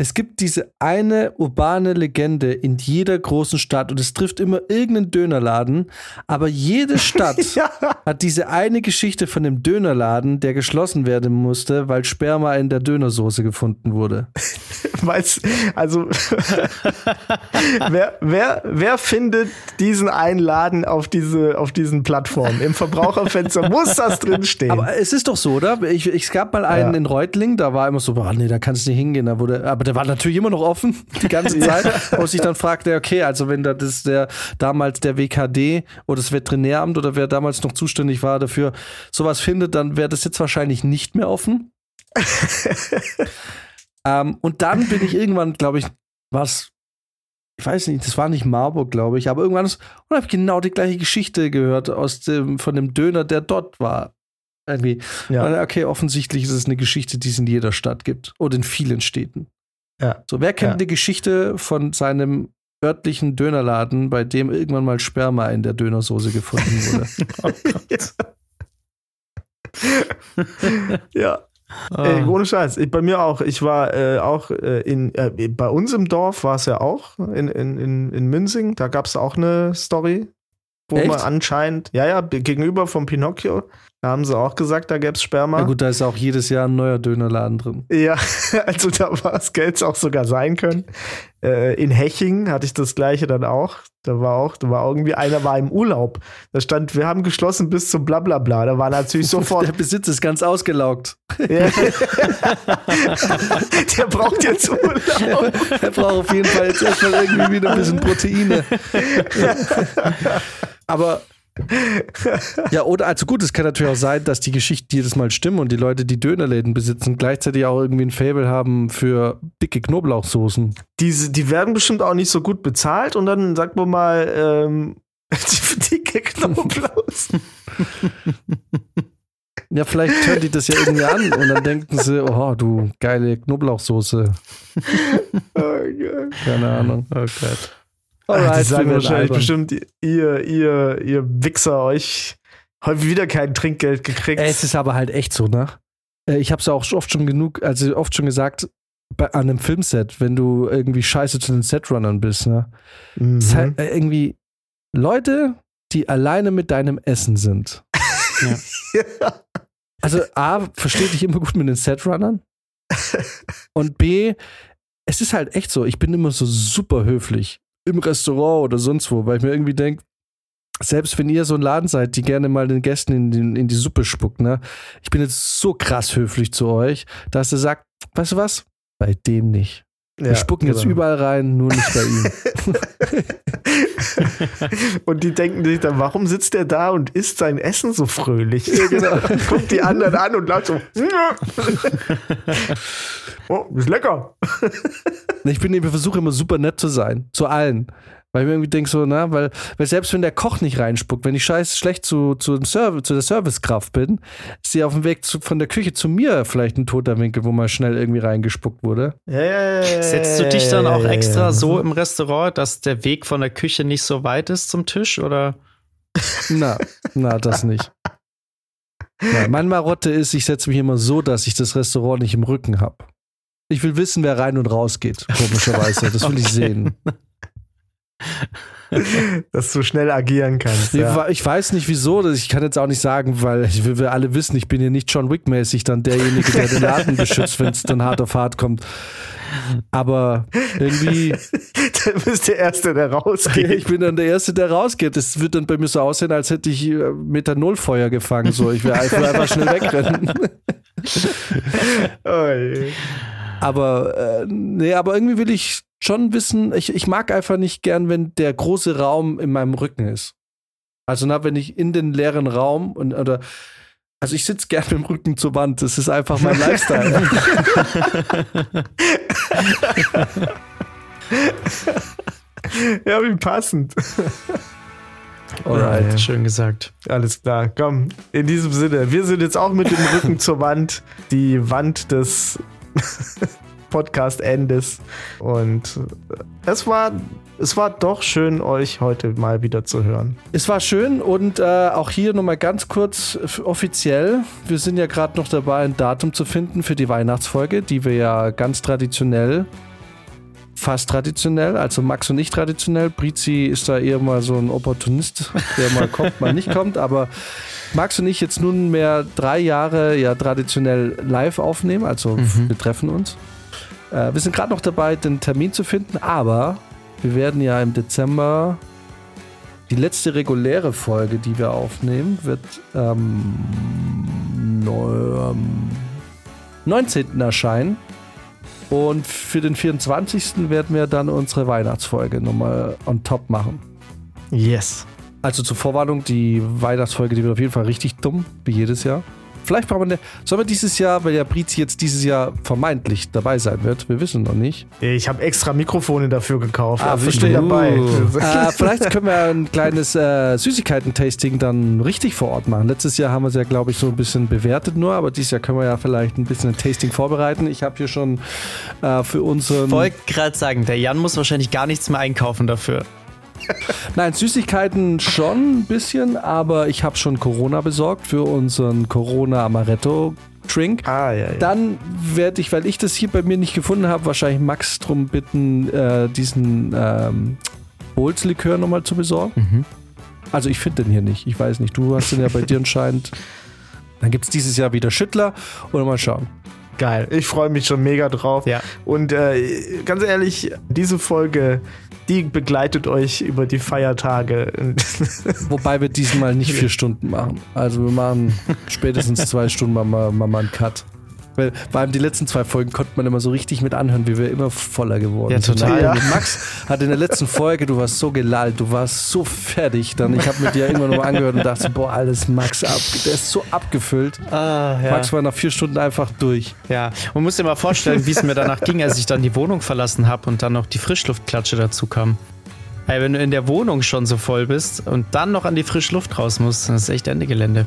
es gibt diese eine urbane Legende in jeder großen Stadt und es trifft immer irgendeinen Dönerladen, aber jede Stadt ja. hat diese eine Geschichte von dem Dönerladen, der geschlossen werden musste, weil Sperma in der Dönersoße gefunden wurde. Weiß, also wer, wer, wer findet diesen einen Laden auf, diese, auf diesen Plattformen? Im Verbraucherfenster muss das drinstehen. Aber es ist doch so, oder? Ich, ich es gab mal einen Ja. in Reutling, da war immer so, boah, nee, da kannst du nicht hingehen. Da wurde, aber der war natürlich immer noch offen, die ganze Zeit. Wo sich dann fragte, okay, also wenn da das der damals der WKD oder das Veterinäramt oder wer damals noch zuständig war dafür sowas findet, dann wäre das jetzt wahrscheinlich nicht mehr offen. ähm, und dann bin ich irgendwann, glaube ich, was, ich weiß nicht, das war nicht Marburg, glaube ich, aber irgendwann ist, und habe ich genau die gleiche Geschichte gehört aus dem, von dem Döner, der dort war. Irgendwie. ja. Okay, offensichtlich ist es eine Geschichte, die es in jeder Stadt gibt oder in vielen Städten. Ja. So, wer kennt Ja. die Geschichte von seinem örtlichen Dönerladen, bei dem irgendwann mal Sperma in der Dönersoße gefunden wurde? ja. Ey, ohne Scheiß. Ich, bei mir auch. Ich war äh, auch äh, in, äh, bei uns im Dorf war es ja auch, in, in, in, in Münsing. Da gab es auch eine Story, wo Echt? man anscheinend, ja, ja, gegenüber vom Pinocchio, da haben sie auch gesagt, da gäbe es Sperma. Na gut, da ist auch jedes Jahr ein neuer Dönerladen drin. Ja, also da war es Geld auch sogar sein können. Äh, in Heching hatte ich das gleiche dann auch. Da war auch, da war irgendwie einer war im Urlaub. Da stand, wir haben geschlossen bis zum Blablabla. Da war natürlich Der sofort. Besitz ist ganz ausgelaugt. Ja. Der braucht jetzt Urlaub. Er braucht auf jeden Fall jetzt erstmal irgendwie wieder ein bisschen Proteine. Aber ja, oder also gut, es kann natürlich auch sein, dass die Geschichten jedes Mal stimmen und die Leute, die Dönerläden besitzen, gleichzeitig auch irgendwie ein Fable haben für dicke Knoblauchsoßen. Diese, die werden bestimmt auch nicht so gut bezahlt und dann sagt man mal, ähm, die dicke Knoblauch. Ja, vielleicht hören die das ja irgendwie an und dann denken sie, oh, du geile Knoblauchsoße. Oh, geil. Keine Ahnung. Oh Gott. Ach, die wir sagen wahrscheinlich albern. bestimmt, ihr, ihr, ihr Wichser, euch heute wieder kein Trinkgeld gekriegt. Es ist aber halt echt so, ne? Äh, Ich habe es auch oft schon genug, also oft schon gesagt, bei, an einem Filmset, wenn du irgendwie scheiße zu den Setrunnern bist, ne? Mhm. Es ist halt äh, irgendwie Leute, die alleine mit deinem Essen sind. Also A, versteht dich immer gut mit den Setrunnern. Und B, es ist halt echt so, ich bin immer so super höflich im Restaurant oder sonst wo, weil ich mir irgendwie denke, selbst wenn ihr so ein Laden seid, die gerne mal den Gästen in, den, in die Suppe spuckt, ne? Ich bin jetzt so krass höflich zu euch, dass ihr sagt, weißt du was? Bei dem nicht. Wir Ja, spucken jetzt genau. überall rein, nur nicht bei ihm. und die denken sich dann, warum sitzt der da und isst sein Essen so fröhlich? genau. Guckt die anderen an und laut so. oh, ist lecker. Ich bin, ich versuche immer super nett zu sein. Zu allen. Weil ich mir irgendwie denke so, na, weil, weil selbst wenn der Koch nicht reinspuckt, wenn ich scheiß schlecht zu, zu, dem Serv zu der Servicekraft bin, ist sie auf dem Weg zu, von der Küche zu mir vielleicht ein toter Winkel, wo mal schnell irgendwie reingespuckt wurde. Ja, ja, ja, Setzt du dich dann auch extra ja. so im Restaurant, dass der Weg von der Küche nicht so weit ist zum Tisch? Oder? Na, na, das nicht. Na, meine Marotte ist, ich setze mich immer so, dass ich das Restaurant nicht im Rücken habe. Ich will wissen, wer rein und raus geht, komischerweise. Das will ich Okay. sehen. dass du schnell agieren kannst. Ja. Ich weiß nicht wieso, ich kann jetzt auch nicht sagen, weil wir alle wissen, ich bin hier nicht John Wick-mäßig dann derjenige, der den Laden beschützt, wenn es dann hart auf hart kommt. Aber irgendwie. dann bist der Erste, der rausgeht. Ich bin dann der Erste, der rausgeht. Das wird dann bei mir so aussehen, als hätte ich äh, Methanolfeuer gefangen. So, ich will einfach schnell wegrennen. oh aber äh, nee, aber irgendwie will ich schon wissen, ich, ich mag einfach nicht gern, wenn der große Raum in meinem Rücken ist. Also na, wenn ich in den leeren Raum und oder also ich sitze gerne mit dem Rücken zur Wand. Das ist einfach mein Lifestyle. ja, wie passend. Alright, ja. schön gesagt. Alles klar, komm. In diesem Sinne, wir sind jetzt auch mit dem Rücken zur Wand. Die Wand des Podcast-Endes. Und es war, es war doch schön, euch heute mal wieder zu hören. Es war schön und äh, auch hier nochmal ganz kurz offiziell. Wir sind ja gerade noch dabei, ein Datum zu finden für die Weihnachtsfolge, die wir ja ganz traditionell fast traditionell, also Max und ich traditionell. Brizi ist da eher mal so ein Opportunist, der mal kommt, mal nicht kommt, aber Max und ich jetzt nunmehr drei Jahre ja traditionell live aufnehmen, also mhm. wir treffen uns. Äh, wir sind gerade noch dabei, den Termin zu finden, aber wir werden ja im Dezember die letzte reguläre Folge, die wir aufnehmen, wird am ähm, 19. erscheinen. Und für den 24. werden wir dann unsere Weihnachtsfolge nochmal on top machen. Yes. Also zur Vorwarnung, die Weihnachtsfolge, die wird auf jeden Fall richtig dumm, wie jedes Jahr. Vielleicht brauchen wir eine. Sollen wir dieses Jahr, weil ja Brizi jetzt dieses Jahr vermeintlich dabei sein wird, wir wissen noch nicht. Ich habe extra Mikrofone dafür gekauft. Ah, wir stehen dabei. äh, vielleicht können wir ein kleines äh, Süßigkeiten-Tasting dann richtig vor Ort machen. Letztes Jahr haben wir es ja, glaube ich, so ein bisschen bewertet nur, aber dieses Jahr können wir ja vielleicht ein bisschen ein Tasting vorbereiten. Ich habe hier schon äh, für unseren. Ich wollte gerade sagen, der Jan muss wahrscheinlich gar nichts mehr einkaufen dafür. Nein, Süßigkeiten schon ein bisschen, aber ich habe schon Corona besorgt für unseren Corona Amaretto Drink. Ah, ja, ja. Dann werde ich, weil ich das hier bei mir nicht gefunden habe, wahrscheinlich Max drum bitten, äh, diesen ähm, Holzlikör nochmal zu besorgen. Mhm. Also ich finde den hier nicht. Ich weiß nicht. Du hast den ja bei dir anscheinend. Dann gibt es dieses Jahr wieder Schüttler oder mal schauen. Geil. Ich freue mich schon mega drauf. Ja. Und äh, ganz ehrlich, diese Folge die begleitet euch über die Feiertage. Wobei wir diesmal nicht vier Stunden machen. Also wir machen spätestens zwei Stunden mal, mal, mal einen Cut. Weil vor allem die letzten zwei Folgen konnte man immer so richtig mit anhören, wie wir immer voller geworden ja, sind. Total. Ja. Max hat in der letzten Folge, du warst so gelallt, du warst so fertig. Dann ich habe mit dir irgendwann nochmal angehört und dachte, boah, alles Max ab, der ist so abgefüllt. Ah, ja. Max war nach vier Stunden einfach durch. Ja, man muss sich mal vorstellen, wie es mir danach ging, als ich dann die Wohnung verlassen habe und dann noch die Frischluftklatsche dazu kam. Ey, wenn du in der Wohnung schon so voll bist und dann noch an die frische Luft raus musst, dann ist echt Ende Gelände.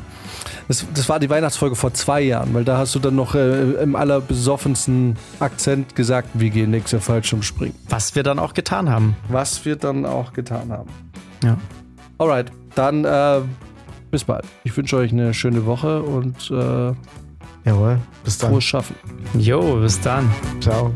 Das, das war die Weihnachtsfolge vor zwei Jahren, weil da hast du dann noch äh, im allerbesoffensten Akzent gesagt, wir gehen nächstes Jahr Fallschirmspringen. Was wir dann auch getan haben. Was wir dann auch getan haben. Ja. Alright, dann äh, bis bald. Ich wünsche euch eine schöne Woche und äh, Jawohl, bis dann. Frohes Schaffen. Jo, bis dann. Ciao.